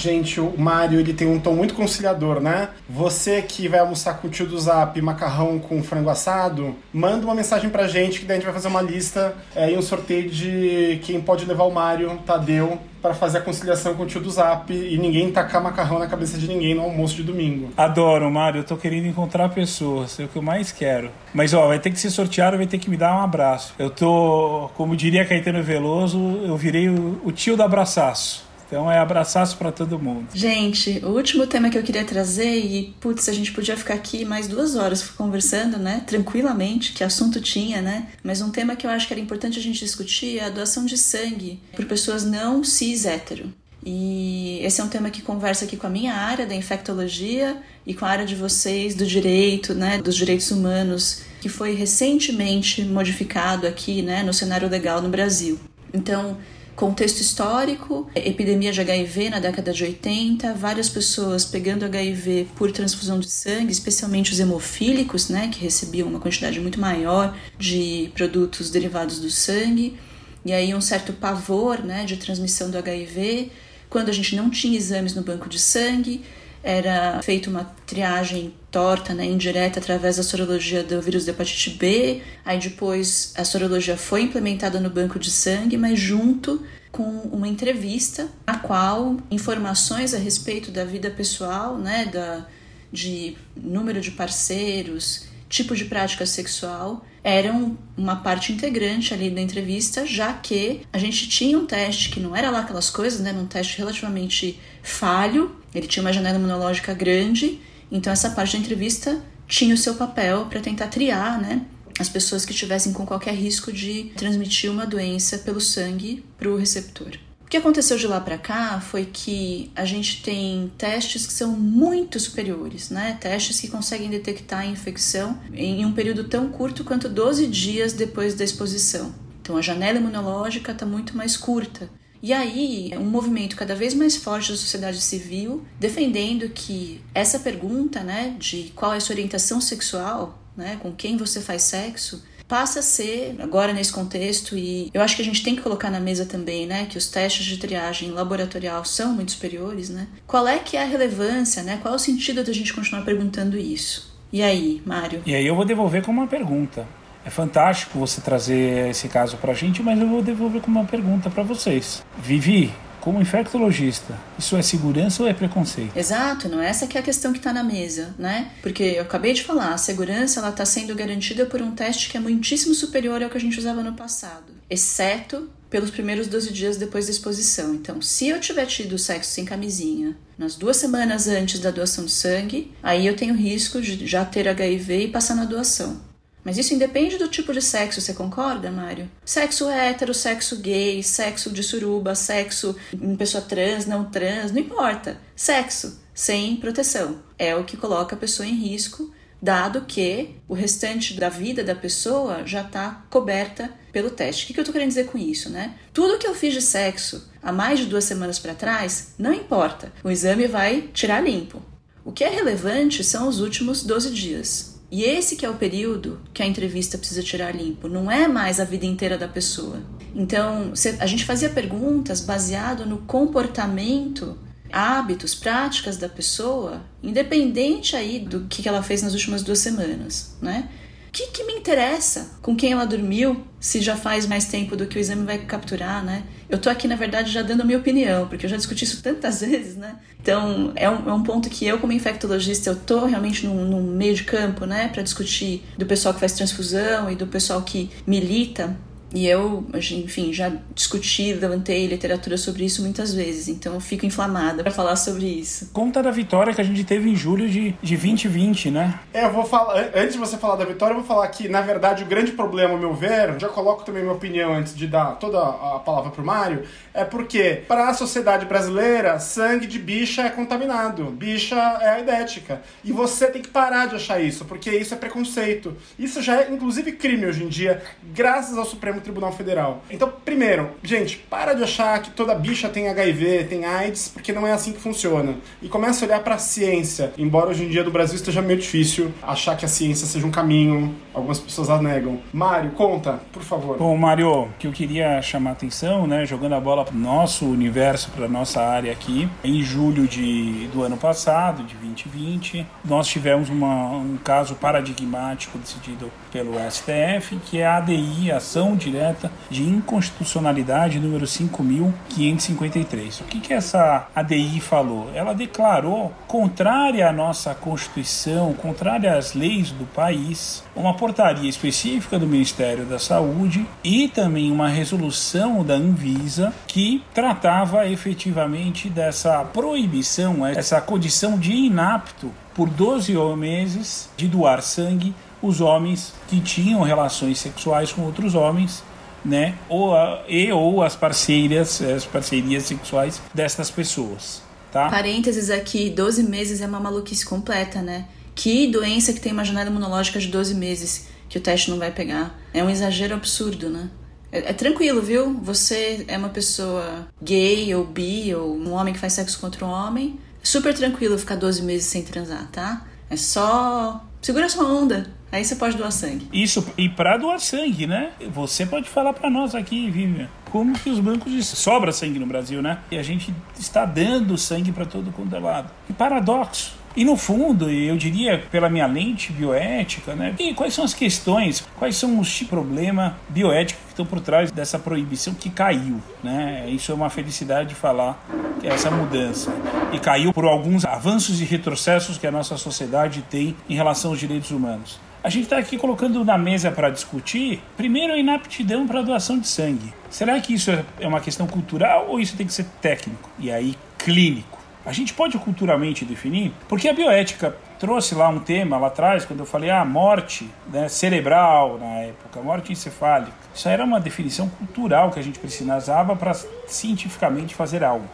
B: Gente, o Mário ele tem um tom muito conciliador, né? Você que vai almoçar com o tio do Zap macarrão com frango assado, manda uma mensagem pra gente que daí a gente vai fazer uma lista é, e um sorteio de quem pode levar o Mário, Tadeu, para fazer a conciliação com o tio do Zap e ninguém tacar macarrão na cabeça de ninguém no almoço de domingo.
D: Adoro, Mário. Eu tô querendo encontrar pessoas. É o que eu mais quero. Mas, ó, vai ter que ser sorteado, vai ter que me dar um abraço. Eu tô, como diria Caetano Veloso, eu virei o, o tio do abraçaço. Então é abraçaço para todo mundo.
C: Gente, o último tema que eu queria trazer, e putz, a gente podia ficar aqui mais duas horas conversando, né? Tranquilamente, que assunto tinha, né? Mas um tema que eu acho que era importante a gente discutir é a doação de sangue por pessoas não cis hétero. E esse é um tema que conversa aqui com a minha área da infectologia e com a área de vocês do direito, né, dos direitos humanos, que foi recentemente modificado aqui, né, no cenário legal no Brasil. Então, Contexto histórico, epidemia de HIV na década de 80, várias pessoas pegando HIV por transfusão de sangue, especialmente os hemofílicos, né, que recebiam uma quantidade muito maior de produtos derivados do sangue, e aí um certo pavor, né, de transmissão do HIV, quando a gente não tinha exames no banco de sangue, era feita uma triagem torta, né, indireta, através da sorologia do vírus da hepatite B. Aí depois a sorologia foi implementada no banco de sangue, mas junto com uma entrevista na qual informações a respeito da vida pessoal, né, da, de número de parceiros, tipo de prática sexual, eram uma parte integrante ali da entrevista, já que a gente tinha um teste que não era lá aquelas coisas, né, um teste relativamente falho, ele tinha uma janela imunológica grande, então essa parte da entrevista tinha o seu papel para tentar triar, né, as pessoas que estivessem com qualquer risco de transmitir uma doença pelo sangue para o receptor. O que aconteceu de lá para cá foi que a gente tem testes que são muito superiores, né? Testes que conseguem detectar a infecção em um período tão curto quanto 12 dias depois da exposição. Então a janela imunológica está muito mais curta. E aí, um movimento cada vez mais forte da sociedade civil defendendo que essa pergunta, né, de qual é a sua orientação sexual, né, com quem você faz sexo, passa a ser, agora nesse contexto, e eu acho que a gente tem que colocar na mesa também, né, que os testes de triagem laboratorial são muito superiores, né? Qual é que é a relevância, né? Qual é o sentido da gente continuar perguntando isso? E aí, Mário?
D: E aí eu vou devolver com uma pergunta. É fantástico você trazer esse caso para a gente, mas eu vou devolver com uma pergunta para vocês. Vivi, como infectologista, isso é segurança ou é preconceito?
C: Exato, não é essa que é a questão que está na mesa, né? Porque eu acabei de falar, a segurança ela está sendo garantida por um teste que é muitíssimo superior ao que a gente usava no passado, exceto pelos primeiros 12 dias depois da exposição. Então, se eu tiver tido sexo sem camisinha nas duas semanas antes da doação de sangue, aí eu tenho risco de já ter HIV e passar na doação. Mas isso independe do tipo de sexo, você concorda, Mário? Sexo hétero, sexo gay, sexo de suruba, sexo em pessoa trans, não trans, não importa. Sexo sem proteção é o que coloca a pessoa em risco, dado que o restante da vida da pessoa já está coberta pelo teste. O que, eu estou querendo dizer com isso, né? Tudo que eu fiz de sexo há mais de duas semanas para trás, não importa. O exame vai tirar limpo. O que é relevante são os últimos 12 dias. E esse que é o período que a entrevista precisa tirar limpo, não é mais a vida inteira da pessoa. Então, a gente fazia perguntas baseado no comportamento, hábitos, práticas da pessoa, independente aí do que ela fez nas últimas duas semanas, né? O que, que me interessa com quem ela dormiu, se já faz mais tempo do que o exame vai capturar, né? Eu tô aqui, na verdade, já dando a minha opinião, porque eu já discuti isso tantas vezes, né? Então, é um, é um ponto que eu, como infectologista, eu tô realmente num, num meio de campo, né? para discutir do pessoal que faz transfusão e do pessoal que milita e eu, enfim, já discuti, levantei literatura sobre isso muitas vezes, então eu fico inflamada para falar sobre isso.
D: Conta da vitória que a gente teve em julho de, de 2020, né?
B: É, eu vou falar, antes de você falar da vitória, eu vou falar que, na verdade, o grande problema, ao meu ver, já coloco também minha opinião antes de dar toda a palavra pro Mário, é porque, para a sociedade brasileira, sangue de bicha é contaminado, bicha é a idética. E você tem que parar de achar isso, porque isso é preconceito. Isso já é, inclusive, crime hoje em dia, graças ao Supremo Tribunal Federal. Então, primeiro, gente, para de achar que toda bicha tem HIV, tem AIDS, porque não é assim que funciona. E começa a olhar para a ciência. Embora hoje em dia no Brasil esteja meio difícil achar que a ciência seja um caminho, algumas pessoas a negam. Mário, conta, por favor.
D: Bom, Mário, que eu queria chamar a atenção, né, jogando a bola para nosso universo, para nossa área aqui, em julho de, do ano passado, de 2020, nós tivemos uma, um caso paradigmático decidido pelo STF, que é a ADI, Ação Direta de Inconstitucionalidade número 5.553. O que, que essa ADI falou? Ela declarou, contrária à nossa Constituição, contrária às leis do país, uma portaria específica do Ministério da Saúde e também uma resolução da Anvisa que tratava efetivamente dessa proibição, essa condição de inapto por 12 meses de doar sangue os homens que tinham relações sexuais com outros homens, né? Ou a, e ou as parceiras, as parcerias sexuais destas pessoas, tá?
C: Parênteses aqui, 12 meses é uma maluquice completa, né? Que doença que tem uma janela imunológica de 12 meses que o teste não vai pegar? É um exagero absurdo, né? É, é, tranquilo, viu? Você é uma pessoa gay ou bi ou um homem que faz sexo com outro homem. Super tranquilo ficar 12 meses sem transar, tá? É só. Segura sua onda. Aí você pode doar sangue.
D: Isso, e para doar sangue, né? Você pode falar para nós aqui, Vivian, como que os bancos de sobra sangue no Brasil, né? E a gente está dando sangue para todo quanto é lado. Que paradoxo. E no fundo, eu diria, pela minha lente bioética, né? E quais são as questões, quais são os problemas bioéticos que estão por trás dessa proibição que caiu, né? Isso é uma felicidade de falar que é essa mudança. E caiu por alguns avanços e retrocessos que a nossa sociedade tem em relação aos direitos humanos. A gente está aqui colocando na mesa para discutir, primeiro, a inaptidão para doação de sangue. Será que isso é uma questão cultural ou isso tem que ser técnico? E aí, clínico? A gente pode culturalmente definir, porque a bioética trouxe lá um tema lá atrás, quando eu falei a ah, morte né, cerebral na época, morte encefálica. Isso era uma definição cultural que a gente precisava para cientificamente fazer algo.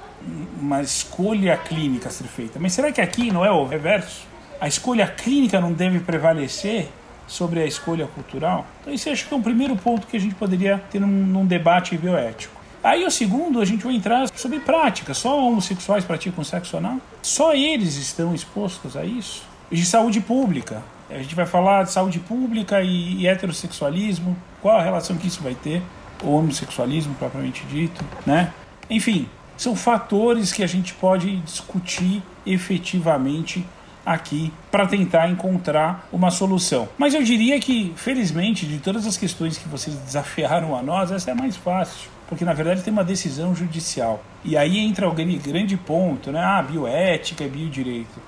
D: Uma escolha clínica a ser feita. Mas será que aqui não é o reverso? A escolha clínica não deve prevalecer sobre a escolha cultural? Então, esse acho que é um primeiro ponto que a gente poderia ter num, num debate bioético. Aí o segundo, a gente vai entrar sobre prática. Só homossexuais praticam sexo anal? Só eles estão expostos a isso? De saúde pública. A gente vai falar de saúde pública e, e heterossexualismo, qual a relação que isso vai ter, o homossexualismo propriamente dito, né? Enfim, são fatores que a gente pode discutir efetivamente aqui para tentar encontrar uma solução. Mas eu diria que, felizmente, de todas as questões que vocês desafiaram a nós, essa é a mais fácil. Porque na verdade tem uma decisão judicial. E aí entra o grande ponto, né? Ah, bioética e biodireito.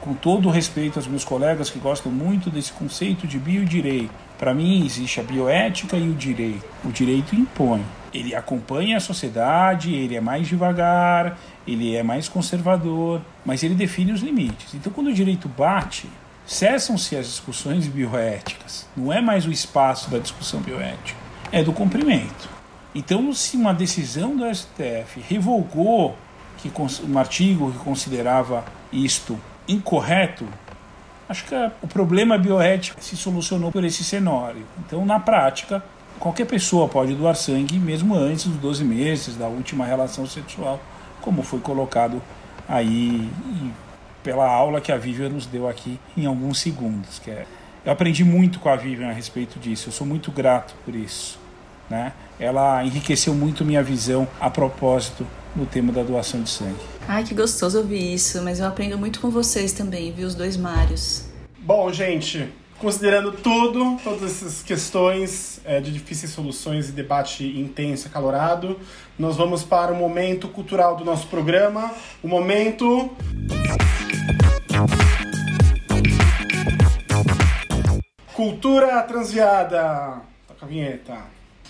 D: Com todo respeito aos meus colegas que gostam muito desse conceito de biodireito, para mim existe a bioética e o direito. O direito impõe. Ele acompanha a sociedade, ele é mais devagar, ele é mais conservador, mas ele define os limites. Então, quando o direito bate, cessam-se as discussões bioéticas. Não é mais o espaço da discussão bioética, é do cumprimento. Então, se uma decisão do STF revogou que um artigo que considerava isto incorreto, acho que o problema bioético se solucionou por esse cenário. Então, na prática, qualquer pessoa pode doar sangue mesmo antes dos 12 meses da última relação sexual como foi colocado aí pela aula que a Vivian nos deu aqui em alguns segundos. Que é, eu aprendi muito com a Vivian a respeito disso, eu sou muito grato por isso. Né? Ela enriqueceu muito minha visão a propósito no tema da doação de sangue.
C: Ai, que gostoso ouvir isso, mas eu aprendo muito com vocês também, viu, os dois Mários.
B: Bom, gente, Considerando tudo, todas essas questões é, de difíceis soluções e debate intenso, acalorado, nós vamos para o momento cultural do nosso programa, o momento. Cultura Transviada. Toca a vinheta.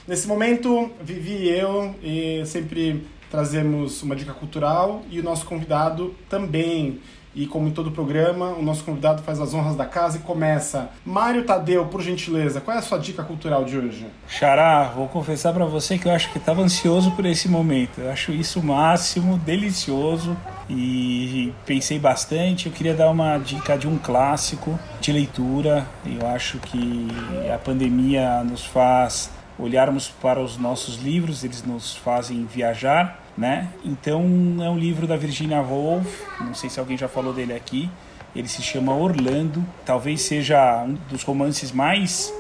B: Nesse momento, Vivi e eu e sempre trazemos uma dica cultural e o nosso convidado também. E como em todo programa, o nosso convidado faz as honras da casa e começa. Mário Tadeu, por gentileza, qual é a sua dica cultural de hoje?
D: Xará, vou confessar para você que eu acho que estava ansioso por esse momento. Eu acho isso o máximo, delicioso e pensei bastante. Eu queria dar uma dica de um clássico de leitura. Eu acho que a pandemia nos faz olharmos para os nossos livros, eles nos fazem viajar né? Então é um livro da Virginia Woolf, não sei se alguém já falou dele aqui. Ele se chama Orlando, talvez seja um dos romances mais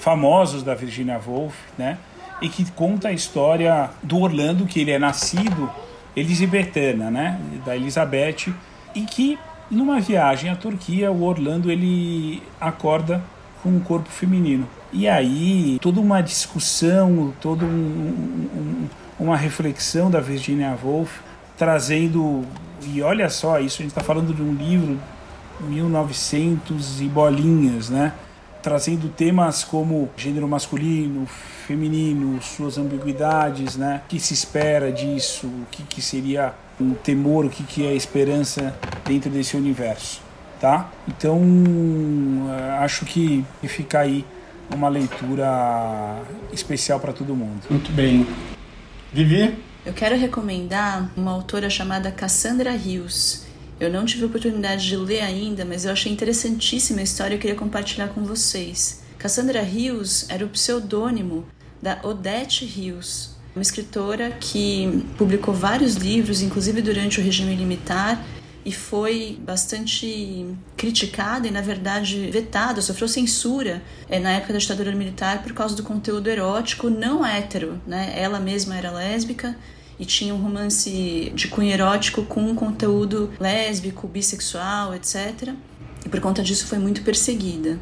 D: famosos da Virginia Woolf, né? E que conta a história do Orlando, que ele é nascido elisabetana, né? Da Elizabeth, e que numa viagem à Turquia, o Orlando ele acorda com um corpo feminino. E aí toda uma discussão, todo um, um, uma reflexão da Virginia Woolf, trazendo, e olha só, isso a gente está falando de um livro 1900 e bolinhas, né? Trazendo temas como gênero masculino, feminino, suas ambiguidades, né? O que se espera disso, o que, que seria um temor, o que, que é esperança dentro desse universo, tá? Então, eh, acho que fica aí uma leitura especial para todo mundo.
B: Muito bem. Vivi?
C: Eu quero recomendar uma autora chamada Cassandra Rios. Eu não tive oportunidade de ler ainda, mas eu achei interessantíssima a história e eu queria compartilhar com vocês. Cassandra Rios era o pseudônimo da Odette Rios, uma escritora que publicou vários livros, inclusive durante o regime militar, e foi bastante criticada e, na verdade, vetada, sofreu censura é, na época da ditadura militar por causa do conteúdo erótico não hétero. Né? Ela mesma era lésbica e tinha um romance de cunho erótico com conteúdo lésbico, bissexual, etc. E por conta disso foi muito perseguida.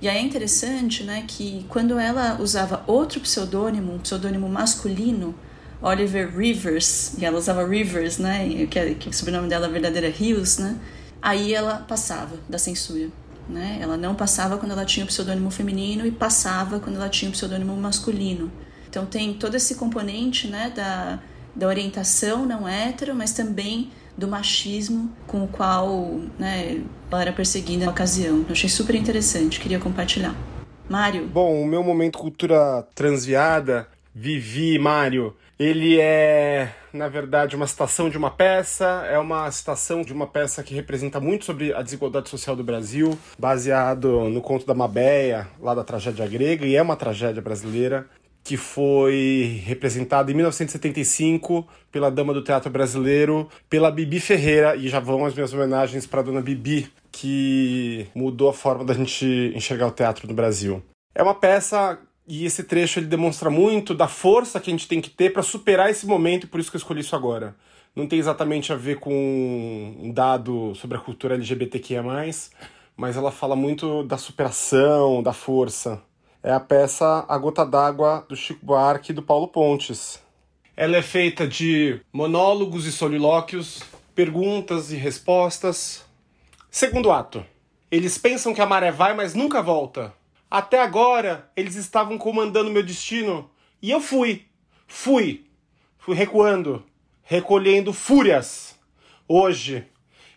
C: E aí é interessante né, que quando ela usava outro pseudônimo, um pseudônimo masculino, Oliver Rivers, e ela usava Rivers, né? Que, é, que o sobrenome dela verdadeiro é Rios, né? Aí ela passava da censura. Né? Ela não passava quando ela tinha o pseudônimo feminino e passava quando ela tinha o pseudônimo masculino. Então tem todo esse componente né, da, da orientação não hétero, mas também do machismo com o qual né, ela era perseguida na ocasião. Eu achei super interessante, queria compartilhar. Mário?
B: Bom, o meu momento cultura transviada, Vivi, Mário, ele é, na verdade, uma citação de uma peça, é uma citação de uma peça que representa muito sobre a desigualdade social do Brasil, baseado no conto da Mabeia, lá da tragédia grega, e é uma tragédia brasileira, que foi representada em 1975 pela dama do teatro brasileiro, pela Bibi Ferreira, e já vão as minhas homenagens para a dona Bibi, que mudou a forma da gente enxergar o teatro no Brasil. É uma peça e esse trecho ele demonstra muito da força que a gente tem que ter para superar esse momento, por isso que eu escolhi isso agora. Não tem exatamente a ver com um dado sobre a cultura LGBTQIA, mas ela fala muito da superação, da força. É a peça A Gota d'Água do Chico Buarque e do Paulo Pontes. Ela é feita de monólogos e solilóquios, perguntas e respostas. Segundo ato. Eles pensam que a maré vai, mas nunca volta. Até agora, eles estavam comandando meu destino e eu fui. Fui. Fui recuando, recolhendo fúrias. Hoje,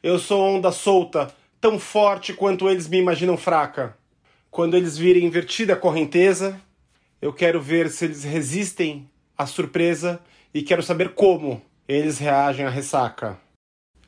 B: eu sou onda solta, tão forte quanto eles me imaginam fraca. Quando eles virem invertida a correnteza, eu quero ver se eles resistem à surpresa e quero saber como eles reagem à ressaca.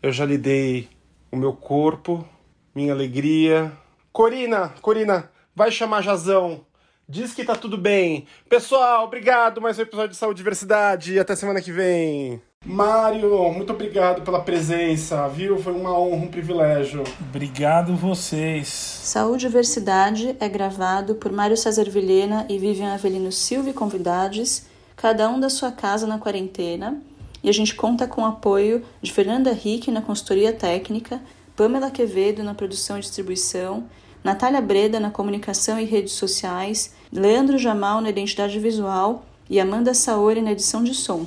B: Eu já lhe dei o meu corpo, minha alegria. Corina, Corina, vai chamar Jazão. Diz que tá tudo bem. Pessoal, obrigado. Mais um episódio de Saúde e Diversidade. E até semana que vem. Mário, muito obrigado pela presença, viu? Foi uma honra, um privilégio.
D: Obrigado vocês.
C: Saúde e Diversidade é gravado por Mário César Vilhena e Vivian Avelino Silva e convidados, cada um da sua casa na quarentena. E a gente conta com o apoio de Fernanda Rick na consultoria técnica, Pamela Quevedo na produção e distribuição, Natália Breda na comunicação e redes sociais, Leandro Jamal na identidade visual e Amanda Saori na edição de som.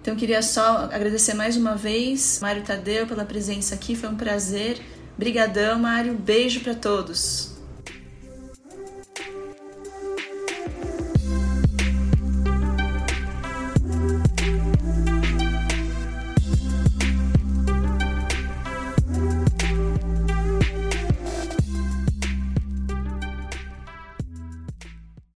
C: Então queria só agradecer mais uma vez, Mário Tadeu, pela presença aqui, foi um prazer. Brigadão, Mário. Beijo para todos.